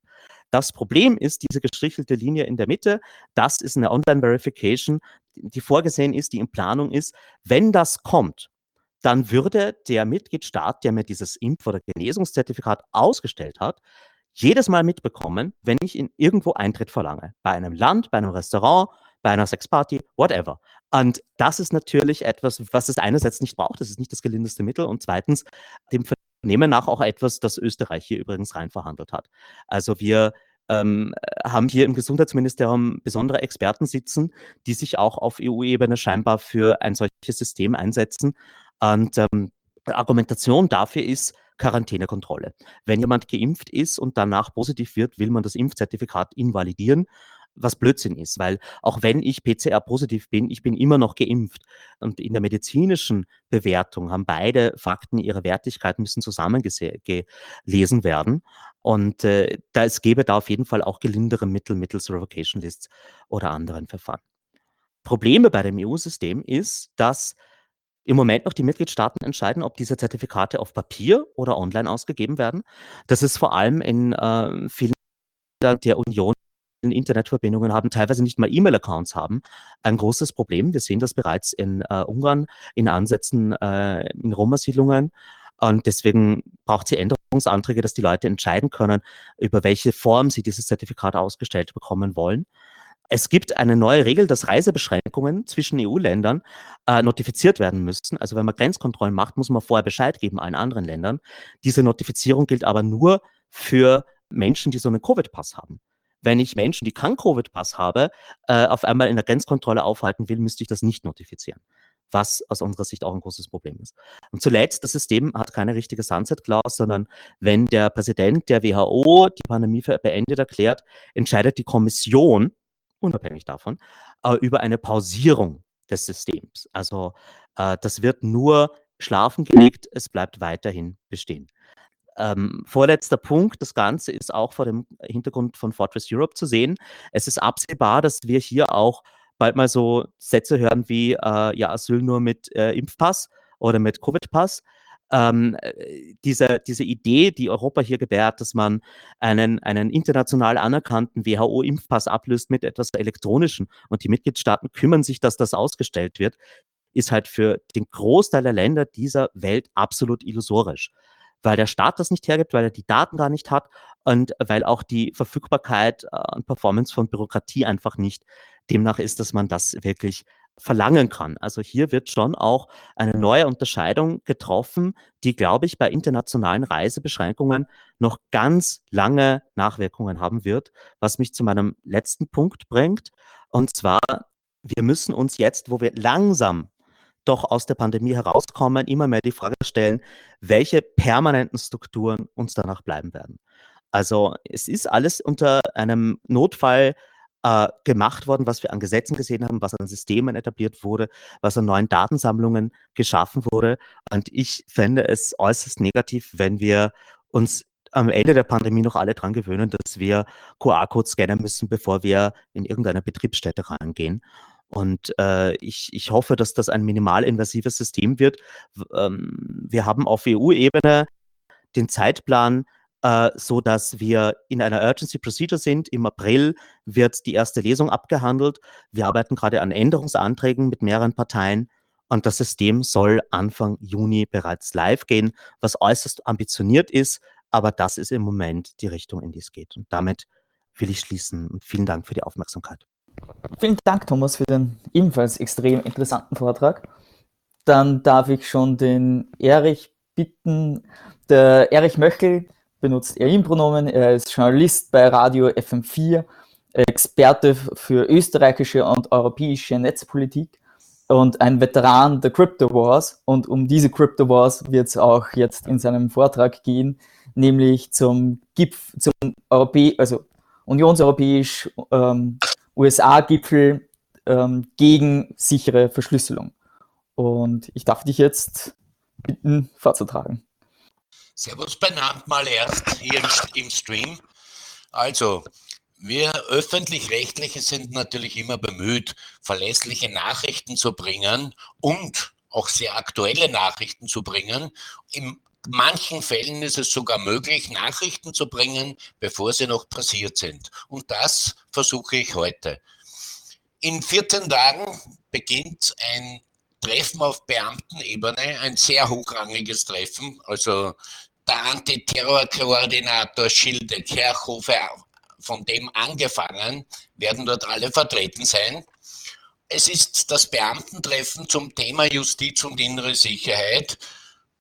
Das Problem ist diese gestrichelte Linie in der Mitte. Das ist eine Online-Verification, die vorgesehen ist, die in Planung ist. Wenn das kommt, dann würde der Mitgliedstaat, der mir dieses Impf- oder Genesungszertifikat ausgestellt hat, jedes Mal mitbekommen, wenn ich in irgendwo Eintritt verlange. Bei einem Land, bei einem Restaurant, bei einer Sexparty, whatever. Und das ist natürlich etwas, was es einerseits nicht braucht, das ist nicht das gelindeste Mittel und zweitens dem Vernehmen nach auch etwas, das Österreich hier übrigens rein verhandelt hat. Also wir ähm, haben hier im Gesundheitsministerium besondere Experten sitzen, die sich auch auf EU-Ebene scheinbar für ein solches System einsetzen. Und ähm, Argumentation dafür ist Quarantänekontrolle. Wenn jemand geimpft ist und danach positiv wird, will man das Impfzertifikat invalidieren was Blödsinn ist, weil auch wenn ich PCR-positiv bin, ich bin immer noch geimpft. Und in der medizinischen Bewertung haben beide Fakten ihre Wertigkeit müssen zusammengelesen werden. Und äh, da es gäbe da auf jeden Fall auch gelindere Mittel mittels Revocation Lists oder anderen Verfahren. Probleme bei dem EU-System ist, dass im Moment noch die Mitgliedstaaten entscheiden, ob diese Zertifikate auf Papier oder online ausgegeben werden. Das ist vor allem in äh, vielen der Union Internetverbindungen haben, teilweise nicht mal E-Mail-Accounts haben, ein großes Problem. Wir sehen das bereits in äh, Ungarn, in Ansätzen äh, in Roma-Siedlungen. Und deswegen braucht sie Änderungsanträge, dass die Leute entscheiden können, über welche Form sie dieses Zertifikat ausgestellt bekommen wollen. Es gibt eine neue Regel, dass Reisebeschränkungen zwischen EU-Ländern äh, notifiziert werden müssen. Also wenn man Grenzkontrollen macht, muss man vorher Bescheid geben allen anderen Ländern. Diese Notifizierung gilt aber nur für Menschen, die so einen Covid-Pass haben wenn ich Menschen, die keinen Covid-Pass habe, äh, auf einmal in der Grenzkontrolle aufhalten will, müsste ich das nicht notifizieren. Was aus unserer Sicht auch ein großes Problem ist. Und zuletzt, das System hat keine richtige Sunset-Clause, sondern wenn der Präsident der WHO die Pandemie für beendet erklärt, entscheidet die Kommission, unabhängig davon, äh, über eine Pausierung des Systems. Also äh, das wird nur schlafen gelegt, es bleibt weiterhin bestehen. Ähm, vorletzter Punkt, das Ganze ist auch vor dem Hintergrund von Fortress Europe zu sehen. Es ist absehbar, dass wir hier auch bald mal so Sätze hören wie äh, ja, Asyl nur mit äh, Impfpass oder mit Covid-Pass. Ähm, äh, diese, diese Idee, die Europa hier gebärt, dass man einen, einen international anerkannten WHO-Impfpass ablöst mit etwas Elektronischen und die Mitgliedstaaten kümmern sich, dass das ausgestellt wird, ist halt für den Großteil der Länder dieser Welt absolut illusorisch weil der Staat das nicht hergibt, weil er die Daten da nicht hat und weil auch die Verfügbarkeit äh, und Performance von Bürokratie einfach nicht demnach ist, dass man das wirklich verlangen kann. Also hier wird schon auch eine neue Unterscheidung getroffen, die, glaube ich, bei internationalen Reisebeschränkungen noch ganz lange Nachwirkungen haben wird, was mich zu meinem letzten Punkt bringt. Und zwar, wir müssen uns jetzt, wo wir langsam doch aus der Pandemie herauskommen, immer mehr die Frage stellen, welche permanenten Strukturen uns danach bleiben werden. Also es ist alles unter einem Notfall äh, gemacht worden, was wir an Gesetzen gesehen haben, was an Systemen etabliert wurde, was an neuen Datensammlungen geschaffen wurde. Und ich fände es äußerst negativ, wenn wir uns am Ende der Pandemie noch alle dran gewöhnen, dass wir QR-Code scannen müssen, bevor wir in irgendeine Betriebsstätte reingehen. Und äh, ich, ich hoffe, dass das ein minimalinvasives System wird. Ähm, wir haben auf EU-Ebene den Zeitplan äh, so dass wir in einer Urgency Procedure sind. Im April wird die erste Lesung abgehandelt. Wir arbeiten gerade an Änderungsanträgen mit mehreren Parteien und das System soll Anfang Juni bereits live gehen, was äußerst ambitioniert ist, aber das ist im Moment die Richtung, in die es geht. Und damit will ich schließen und vielen Dank für die Aufmerksamkeit. Vielen Dank, Thomas, für den ebenfalls extrem interessanten Vortrag. Dann darf ich schon den Erich bitten. Der Erich Möchel benutzt er Im-Pronomen. Er ist Journalist bei Radio FM4, Experte für österreichische und europäische Netzpolitik und ein Veteran der Crypto Wars. Und um diese Crypto Wars wird es auch jetzt in seinem Vortrag gehen, nämlich zum Gipfel, zum Europä also unionseuropäisch ähm, USA-Gipfel ähm, gegen sichere Verschlüsselung. Und ich darf dich jetzt bitten, vorzutragen. Servus benannt mal erst hier im, Stream. Also, wir öffentlich-rechtliche sind natürlich immer bemüht, verlässliche Nachrichten zu bringen und auch sehr aktuelle Nachrichten zu bringen. In manchen Fällen ist es sogar möglich, Nachrichten zu bringen, bevor sie noch passiert sind. Und das versuche ich heute. In 14 Tagen beginnt ein Treffen auf Beamtenebene, ein sehr hochrangiges Treffen. Also der Antiterrorkoordinator Schilde Kerchhofe, von dem angefangen, werden dort alle vertreten sein. Es ist das Beamtentreffen zum Thema Justiz und innere Sicherheit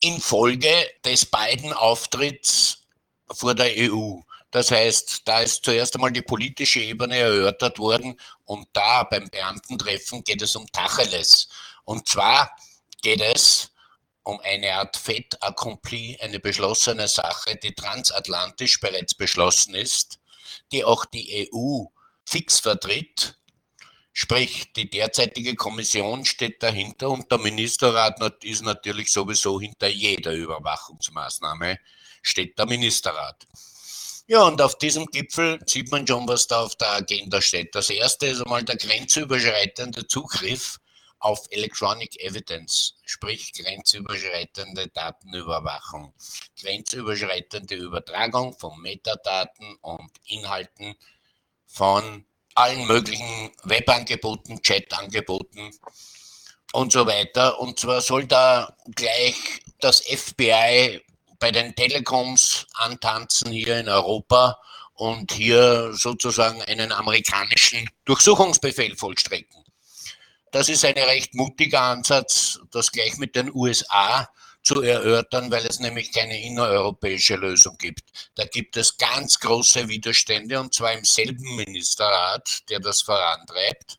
infolge des beiden Auftritts vor der EU. Das heißt, da ist zuerst einmal die politische Ebene erörtert worden und da beim Beamtentreffen geht es um Tacheles. Und zwar geht es um eine Art Fait accompli, eine beschlossene Sache, die transatlantisch bereits beschlossen ist, die auch die EU fix vertritt. Sprich, die derzeitige Kommission steht dahinter und der Ministerrat ist natürlich sowieso hinter jeder Überwachungsmaßnahme, steht der Ministerrat. Ja, und auf diesem Gipfel sieht man schon, was da auf der Agenda steht. Das erste ist einmal der grenzüberschreitende Zugriff auf Electronic Evidence, sprich grenzüberschreitende Datenüberwachung, grenzüberschreitende Übertragung von Metadaten und Inhalten von allen möglichen Webangeboten, Chatangeboten und so weiter. Und zwar soll da gleich das FBI bei den Telekoms antanzen hier in Europa und hier sozusagen einen amerikanischen Durchsuchungsbefehl vollstrecken. Das ist ein recht mutiger Ansatz, das gleich mit den USA zu erörtern, weil es nämlich keine innereuropäische Lösung gibt. Da gibt es ganz große Widerstände und zwar im selben Ministerrat, der das vorantreibt,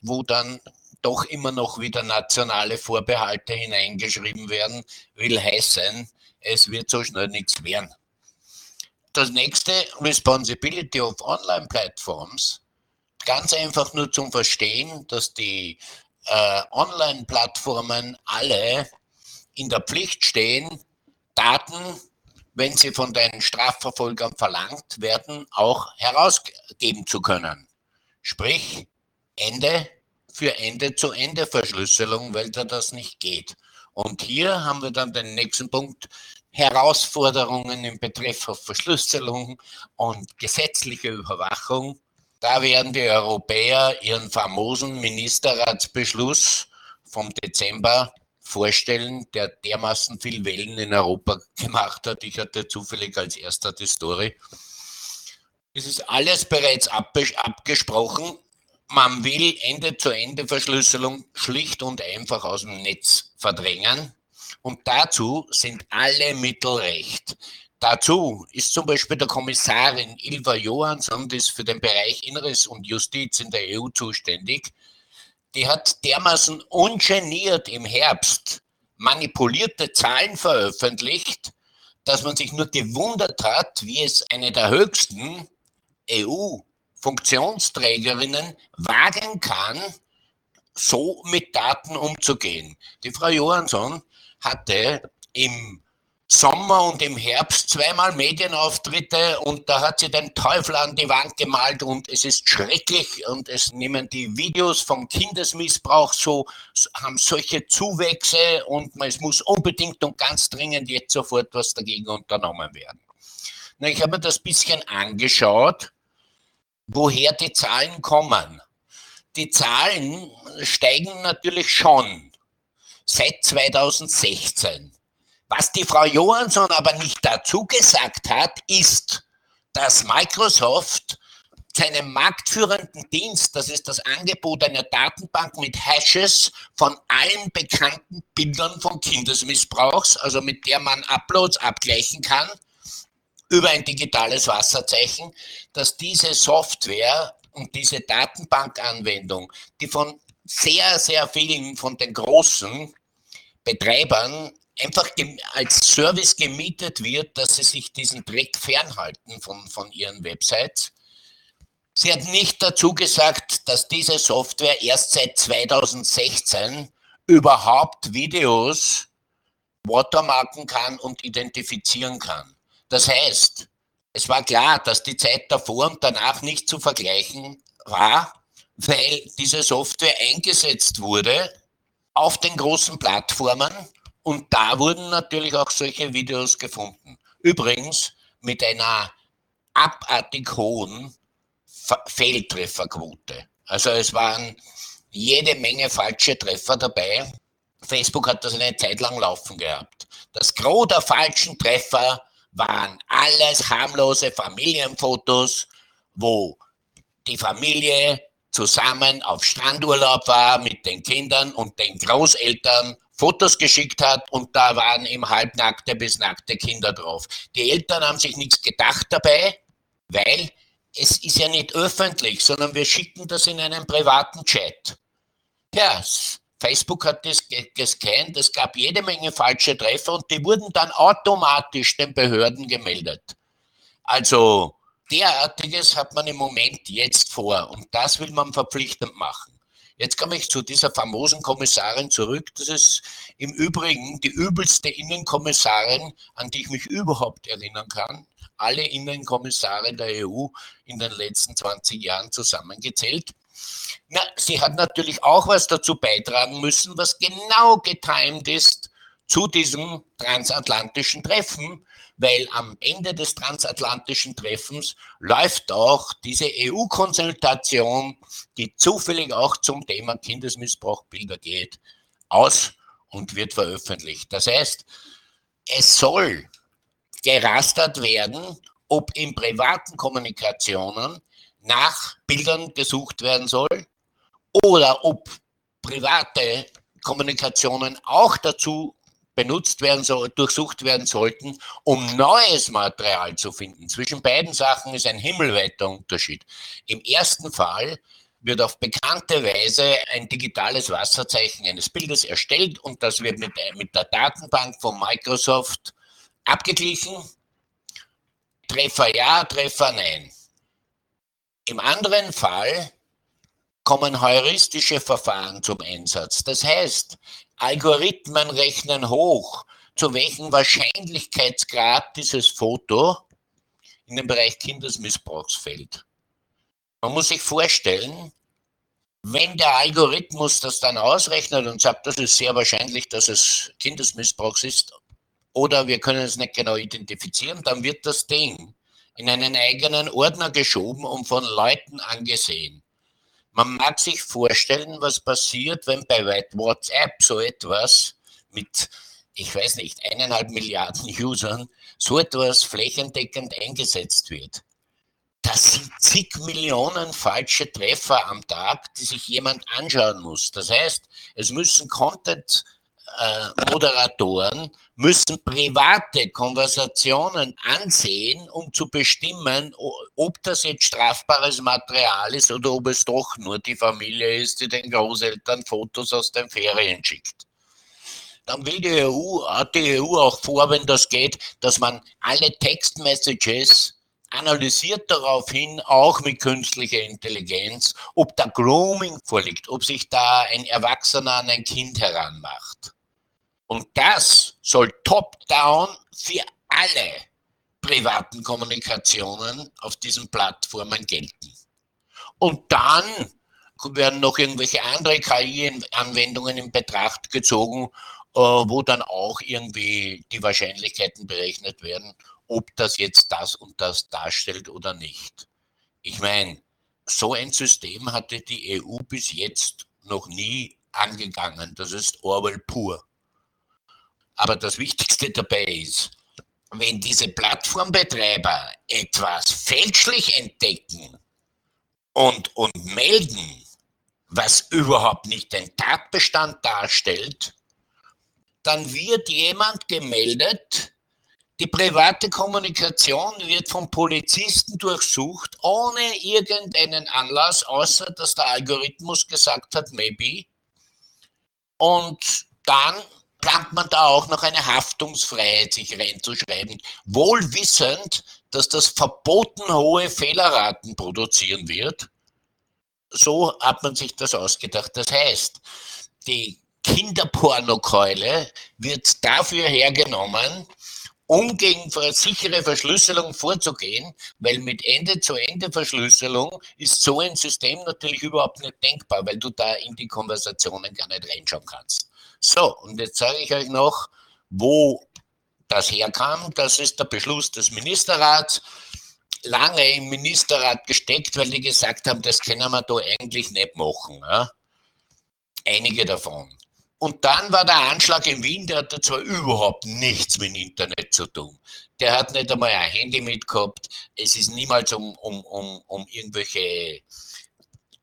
wo dann doch immer noch wieder nationale Vorbehalte hineingeschrieben werden, will heißen, es wird so schnell nichts werden. Das nächste, Responsibility of Online Platforms, ganz einfach nur zum Verstehen, dass die äh, Online-Plattformen alle in der Pflicht stehen, Daten, wenn sie von den Strafverfolgern verlangt werden, auch herausgeben zu können. Sprich, Ende für Ende-zu-Ende-Verschlüsselung, weil da das nicht geht. Und hier haben wir dann den nächsten Punkt, Herausforderungen im Betreff auf Verschlüsselung und gesetzliche Überwachung da werden die Europäer ihren famosen Ministerratsbeschluss vom Dezember vorstellen, der dermaßen viel Wellen in Europa gemacht hat. Ich hatte zufällig als erster die Story. Es ist alles bereits abgesprochen. Man will Ende-zu-Ende-Verschlüsselung schlicht und einfach aus dem Netz verdrängen. Und dazu sind alle Mittel recht. Dazu ist zum Beispiel der Kommissarin Ilva Johansson, die ist für den Bereich Inneres und Justiz in der EU zuständig, die hat dermaßen ungeniert im Herbst manipulierte Zahlen veröffentlicht, dass man sich nur gewundert hat, wie es eine der höchsten EU-Funktionsträgerinnen wagen kann, so mit Daten umzugehen. Die Frau Johansson hatte im Sommer und im Herbst zweimal Medienauftritte und da hat sie den Teufel an die Wand gemalt und es ist schrecklich und es nehmen die Videos vom Kindesmissbrauch so, haben solche Zuwächse und es muss unbedingt und ganz dringend jetzt sofort was dagegen unternommen werden. Na, ich habe mir das bisschen angeschaut, woher die Zahlen kommen. Die Zahlen steigen natürlich schon seit 2016. Was die Frau Johansson aber nicht dazu gesagt hat, ist, dass Microsoft seinem marktführenden Dienst, das ist das Angebot einer Datenbank mit Hashes von allen bekannten Bildern von Kindesmissbrauchs, also mit der man Uploads abgleichen kann, über ein digitales Wasserzeichen, dass diese Software und diese Datenbankanwendung, die von sehr, sehr vielen von den großen Betreibern einfach als Service gemietet wird, dass sie sich diesen Dreck fernhalten von, von ihren Websites. Sie hat nicht dazu gesagt, dass diese Software erst seit 2016 überhaupt Videos watermarken kann und identifizieren kann. Das heißt, es war klar, dass die Zeit davor und danach nicht zu vergleichen war, weil diese Software eingesetzt wurde auf den großen Plattformen und da wurden natürlich auch solche Videos gefunden. Übrigens mit einer abartig hohen Fehltrefferquote. Also es waren jede Menge falsche Treffer dabei. Facebook hat das eine Zeit lang laufen gehabt. Das Gros der falschen Treffer waren alles harmlose Familienfotos, wo die Familie zusammen auf Strandurlaub war mit den Kindern und den Großeltern Fotos geschickt hat und da waren eben halbnackte bis nackte Kinder drauf. Die Eltern haben sich nichts gedacht dabei, weil es ist ja nicht öffentlich, sondern wir schicken das in einen privaten Chat. Ja, Facebook hat das gescannt, es gab jede Menge falsche Treffer und die wurden dann automatisch den Behörden gemeldet. Also derartiges hat man im Moment jetzt vor und das will man verpflichtend machen. Jetzt komme ich zu dieser famosen Kommissarin zurück. Das ist im Übrigen die übelste Innenkommissarin, an die ich mich überhaupt erinnern kann. Alle Innenkommissare der EU in den letzten 20 Jahren zusammengezählt. Na, sie hat natürlich auch was dazu beitragen müssen, was genau getimt ist zu diesem transatlantischen Treffen, weil am Ende des transatlantischen Treffens läuft auch diese EU-Konsultation, die zufällig auch zum Thema Kindesmissbrauchbilder geht, aus und wird veröffentlicht. Das heißt, es soll gerastert werden, ob in privaten Kommunikationen nach Bildern gesucht werden soll oder ob private Kommunikationen auch dazu benutzt werden soll, durchsucht werden sollten, um neues Material zu finden. Zwischen beiden Sachen ist ein himmelweiter Unterschied. Im ersten Fall wird auf bekannte Weise ein digitales Wasserzeichen eines Bildes erstellt und das wird mit, mit der Datenbank von Microsoft abgeglichen. Treffer ja, Treffer nein. Im anderen Fall kommen heuristische Verfahren zum Einsatz. Das heißt, Algorithmen rechnen hoch, zu welchem Wahrscheinlichkeitsgrad dieses Foto in den Bereich Kindesmissbrauchs fällt. Man muss sich vorstellen, wenn der Algorithmus das dann ausrechnet und sagt, das ist sehr wahrscheinlich, dass es Kindesmissbrauchs ist, oder wir können es nicht genau identifizieren, dann wird das Ding in einen eigenen Ordner geschoben und von Leuten angesehen. Man mag sich vorstellen, was passiert, wenn bei WhatsApp so etwas mit, ich weiß nicht, eineinhalb Milliarden Usern so etwas flächendeckend eingesetzt wird. Das sind zig Millionen falsche Treffer am Tag, die sich jemand anschauen muss. Das heißt, es müssen Content äh, Moderatoren müssen private Konversationen ansehen, um zu bestimmen, ob das jetzt strafbares Material ist oder ob es doch nur die Familie ist, die den Großeltern Fotos aus den Ferien schickt. Dann will die EU, hat die EU auch vor, wenn das geht, dass man alle Textmessages analysiert daraufhin auch mit künstlicher Intelligenz, ob da Grooming vorliegt, ob sich da ein Erwachsener an ein Kind heranmacht. Und das soll top-down für alle privaten Kommunikationen auf diesen Plattformen gelten. Und dann werden noch irgendwelche andere KI-Anwendungen in Betracht gezogen, äh, wo dann auch irgendwie die Wahrscheinlichkeiten berechnet werden, ob das jetzt das und das darstellt oder nicht. Ich meine, so ein System hatte die EU bis jetzt noch nie angegangen. Das ist Orwell pur. Aber das Wichtigste dabei ist, wenn diese Plattformbetreiber etwas fälschlich entdecken und, und melden, was überhaupt nicht den Tatbestand darstellt, dann wird jemand gemeldet, die private Kommunikation wird vom Polizisten durchsucht, ohne irgendeinen Anlass, außer dass der Algorithmus gesagt hat, maybe. Und dann plant man da auch noch eine Haftungsfreiheit sich reinzuschreiben, wohl wissend, dass das verboten hohe Fehlerraten produzieren wird. So hat man sich das ausgedacht. Das heißt, die Kinderpornokeule wird dafür hergenommen, um gegen sichere Verschlüsselung vorzugehen, weil mit Ende-zu-Ende-Verschlüsselung ist so ein System natürlich überhaupt nicht denkbar, weil du da in die Konversationen gar nicht reinschauen kannst. So, und jetzt sage ich euch noch, wo das herkam. Das ist der Beschluss des Ministerrats. Lange im Ministerrat gesteckt, weil die gesagt haben, das können wir da eigentlich nicht machen. Ja? Einige davon. Und dann war der Anschlag in Wien, der hatte zwar überhaupt nichts mit Internet zu tun. Der hat nicht einmal ein Handy mitgehabt. Es ist niemals um, um, um, um irgendwelche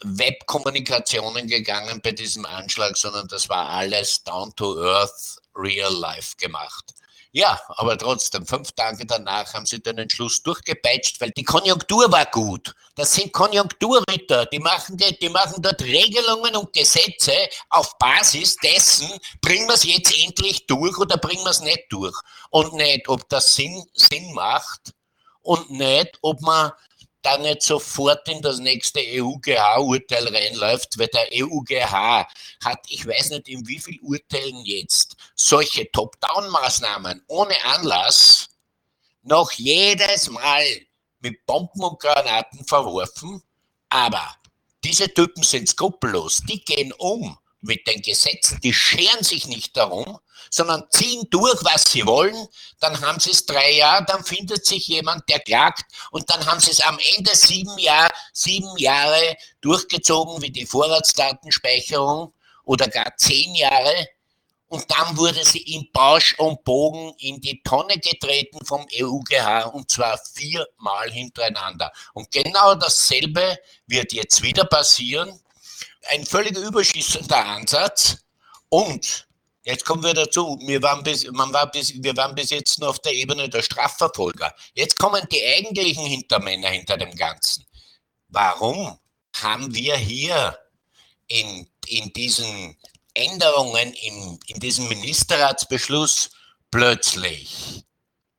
Webkommunikationen gegangen bei diesem Anschlag, sondern das war alles down to earth, real life gemacht. Ja, aber trotzdem, fünf Tage danach haben sie den Entschluss durchgepeitscht, weil die Konjunktur war gut. Das sind Konjunkturritter, die machen, die, die machen dort Regelungen und Gesetze auf Basis dessen, bringen wir es jetzt endlich durch oder bringen wir es nicht durch. Und nicht, ob das Sinn, Sinn macht und nicht, ob man da nicht sofort in das nächste EUGH-Urteil reinläuft, weil der EUGH hat, ich weiß nicht in wie vielen Urteilen jetzt, solche Top-Down-Maßnahmen ohne Anlass noch jedes Mal mit Bomben und Granaten verworfen. Aber diese Typen sind skrupellos, die gehen um mit den Gesetzen, die scheren sich nicht darum, sondern ziehen durch, was sie wollen. Dann haben sie es drei Jahre, dann findet sich jemand, der klagt und dann haben sie es am Ende sieben, Jahr, sieben Jahre durchgezogen wie die Vorratsdatenspeicherung oder gar zehn Jahre. Und dann wurde sie im Bausch und Bogen in die Tonne getreten vom EUGH und zwar viermal hintereinander. Und genau dasselbe wird jetzt wieder passieren. Ein völlig überschießender Ansatz und Jetzt kommen wir dazu, wir waren, bis, man war bis, wir waren bis jetzt nur auf der Ebene der Strafverfolger. Jetzt kommen die eigentlichen Hintermänner hinter dem Ganzen. Warum haben wir hier in, in diesen Änderungen, im, in diesem Ministerratsbeschluss plötzlich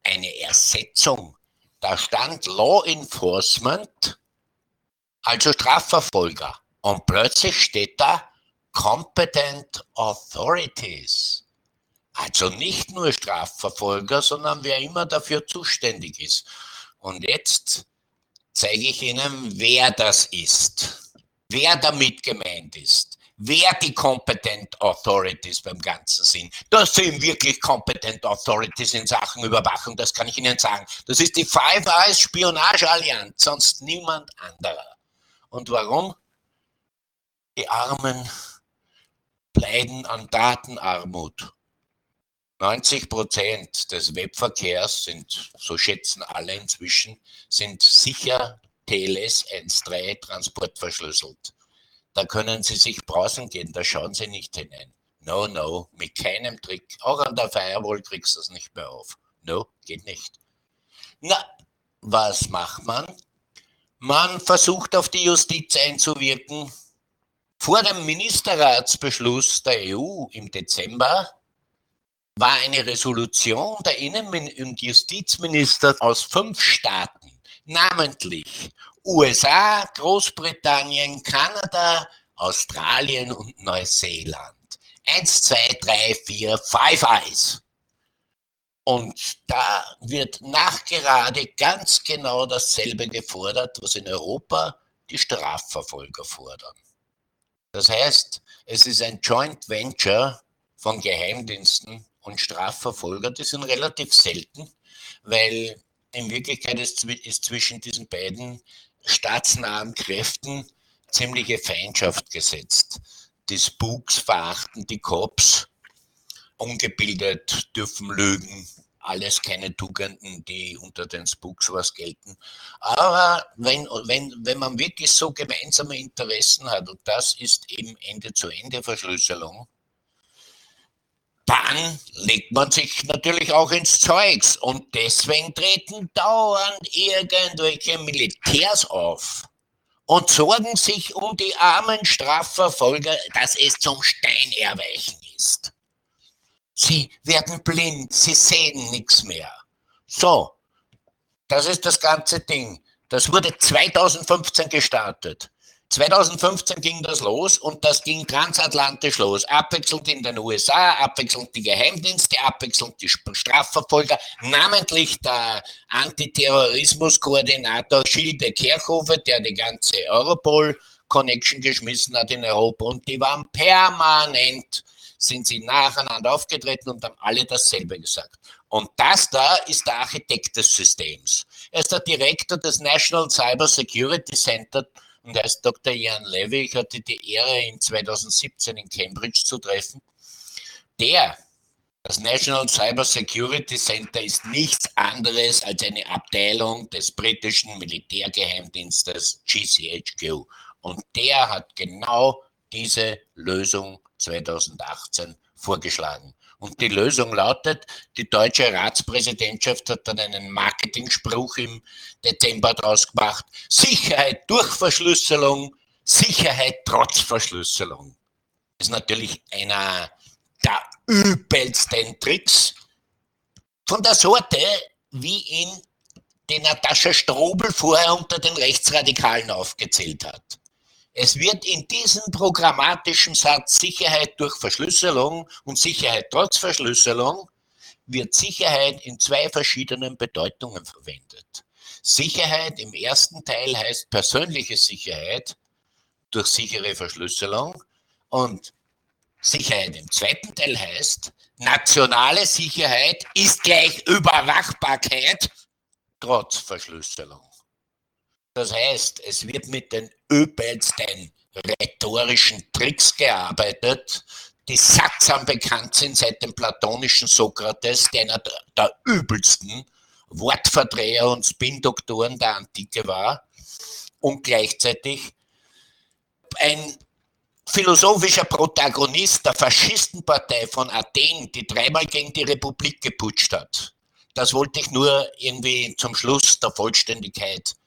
eine Ersetzung? Da stand Law Enforcement, also Strafverfolger. Und plötzlich steht da competent authorities. Also nicht nur Strafverfolger, sondern wer immer dafür zuständig ist. Und jetzt zeige ich Ihnen, wer das ist, wer damit gemeint ist, wer die Competent Authorities beim Ganzen sind. Das sind wirklich Competent Authorities in Sachen Überwachung, das kann ich Ihnen sagen. Das ist die Five Eyes Spionageallianz, sonst niemand anderer. Und warum? Die armen leiden an Datenarmut. 90 Prozent des Webverkehrs sind, so schätzen alle inzwischen, sind sicher TLS 1.3 transportverschlüsselt. Da können Sie sich brausen gehen, da schauen Sie nicht hinein. No, no, mit keinem Trick. Auch an der Firewall kriegst du es nicht mehr auf. No, geht nicht. Na, was macht man? Man versucht auf die Justiz einzuwirken. Vor dem Ministerratsbeschluss der EU im Dezember war eine Resolution der Innen- und Justizminister aus fünf Staaten, namentlich USA, Großbritannien, Kanada, Australien und Neuseeland. Eins, zwei, drei, vier, Five Eyes. Und da wird nachgerade ganz genau dasselbe gefordert, was in Europa die Strafverfolger fordern. Das heißt, es ist ein Joint Venture von Geheimdiensten und Strafverfolgern. Die sind relativ selten, weil in Wirklichkeit ist, ist zwischen diesen beiden staatsnahen Kräften ziemliche Feindschaft gesetzt. Die Spooks verachten die Cops ungebildet, dürfen lügen, alles keine Tugenden, die unter den Spooks was gelten. Aber wenn, wenn, wenn man wirklich so gemeinsame Interessen hat, und das ist eben Ende-zu-Ende-Verschlüsselung, dann legt man sich natürlich auch ins Zeugs. Und deswegen treten dauernd irgendwelche Militärs auf und sorgen sich um die armen Strafverfolger, dass es zum Steinerweichen ist. Sie werden blind, sie sehen nichts mehr. So, das ist das ganze Ding. Das wurde 2015 gestartet. 2015 ging das los und das ging transatlantisch los. Abwechselnd in den USA, abwechselnd die Geheimdienste, abwechselnd die Strafverfolger, namentlich der Antiterrorismuskoordinator Schilde Kerchhofer, der die ganze Europol-Connection geschmissen hat in Europa und die waren permanent sind sie nacheinander aufgetreten und haben alle dasselbe gesagt. Und das da ist der Architekt des Systems. Er ist der Direktor des National Cyber Security Center und er ist Dr. Ian Levy. Ich hatte die Ehre, ihn 2017 in Cambridge zu treffen. Der, das National Cyber Security Center, ist nichts anderes als eine Abteilung des britischen Militärgeheimdienstes GCHQ. Und der hat genau diese Lösung 2018 vorgeschlagen. Und die Lösung lautet, die deutsche Ratspräsidentschaft hat dann einen Marketingspruch im Dezember draus gemacht, Sicherheit durch Verschlüsselung, Sicherheit trotz Verschlüsselung. Das ist natürlich einer der übelsten Tricks von der Sorte, wie ihn die Natascha Strobel vorher unter den Rechtsradikalen aufgezählt hat. Es wird in diesem programmatischen Satz Sicherheit durch Verschlüsselung und Sicherheit trotz Verschlüsselung wird Sicherheit in zwei verschiedenen Bedeutungen verwendet. Sicherheit im ersten Teil heißt persönliche Sicherheit durch sichere Verschlüsselung und Sicherheit im zweiten Teil heißt nationale Sicherheit ist gleich Überwachbarkeit trotz Verschlüsselung. Das heißt, es wird mit den übelsten rhetorischen Tricks gearbeitet, die sattsam bekannt sind seit dem platonischen Sokrates, der einer der übelsten Wortverdreher und Spindoktoren der Antike war und gleichzeitig ein philosophischer Protagonist der Faschistenpartei von Athen, die dreimal gegen die Republik geputscht hat. Das wollte ich nur irgendwie zum Schluss der Vollständigkeit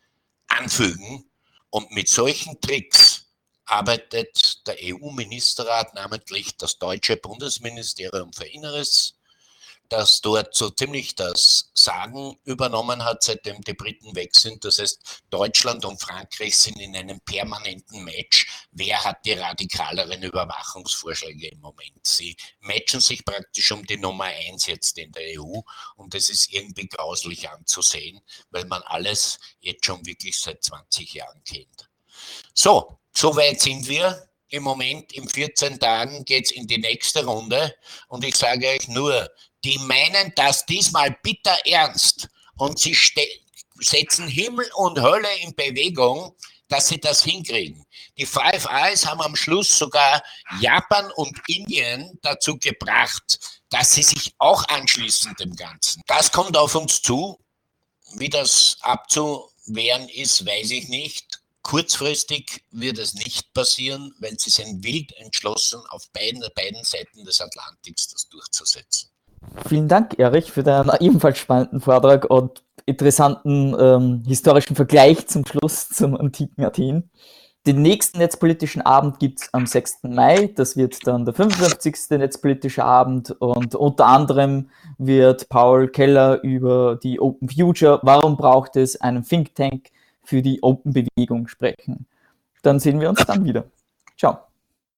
anfügen. Und mit solchen Tricks arbeitet der EU-Ministerrat, namentlich das deutsche Bundesministerium für Inneres, das dort so ziemlich das Sagen übernommen hat, seitdem die Briten weg sind. Das heißt, Deutschland und Frankreich sind in einem permanenten Match. Wer hat die radikaleren Überwachungsvorschläge im Moment? Sie matchen sich praktisch um die Nummer eins jetzt in der EU und es ist irgendwie grauslich anzusehen, weil man alles jetzt schon wirklich seit 20 Jahren kennt. So, soweit sind wir im Moment, in 14 Tagen geht es in die nächste Runde. Und ich sage euch nur, die meinen das diesmal bitter ernst und sie setzen Himmel und Hölle in Bewegung, dass sie das hinkriegen. Die Five Eyes haben am Schluss sogar Japan und Indien dazu gebracht, dass sie sich auch anschließen dem Ganzen. Das kommt auf uns zu. Wie das abzuwehren ist, weiß ich nicht. Kurzfristig wird es nicht passieren, weil sie sind wild entschlossen, auf beiden, beiden Seiten des Atlantiks das durchzusetzen. Vielen Dank, Erich, für deinen ebenfalls spannenden Vortrag und interessanten ähm, historischen Vergleich zum Schluss zum antiken Athen. Den nächsten netzpolitischen Abend gibt es am 6. Mai. Das wird dann der 55. netzpolitische Abend und unter anderem wird Paul Keller über die Open Future, warum braucht es einen Think Tank für die Open Bewegung sprechen. Dann sehen wir uns dann wieder. Ciao.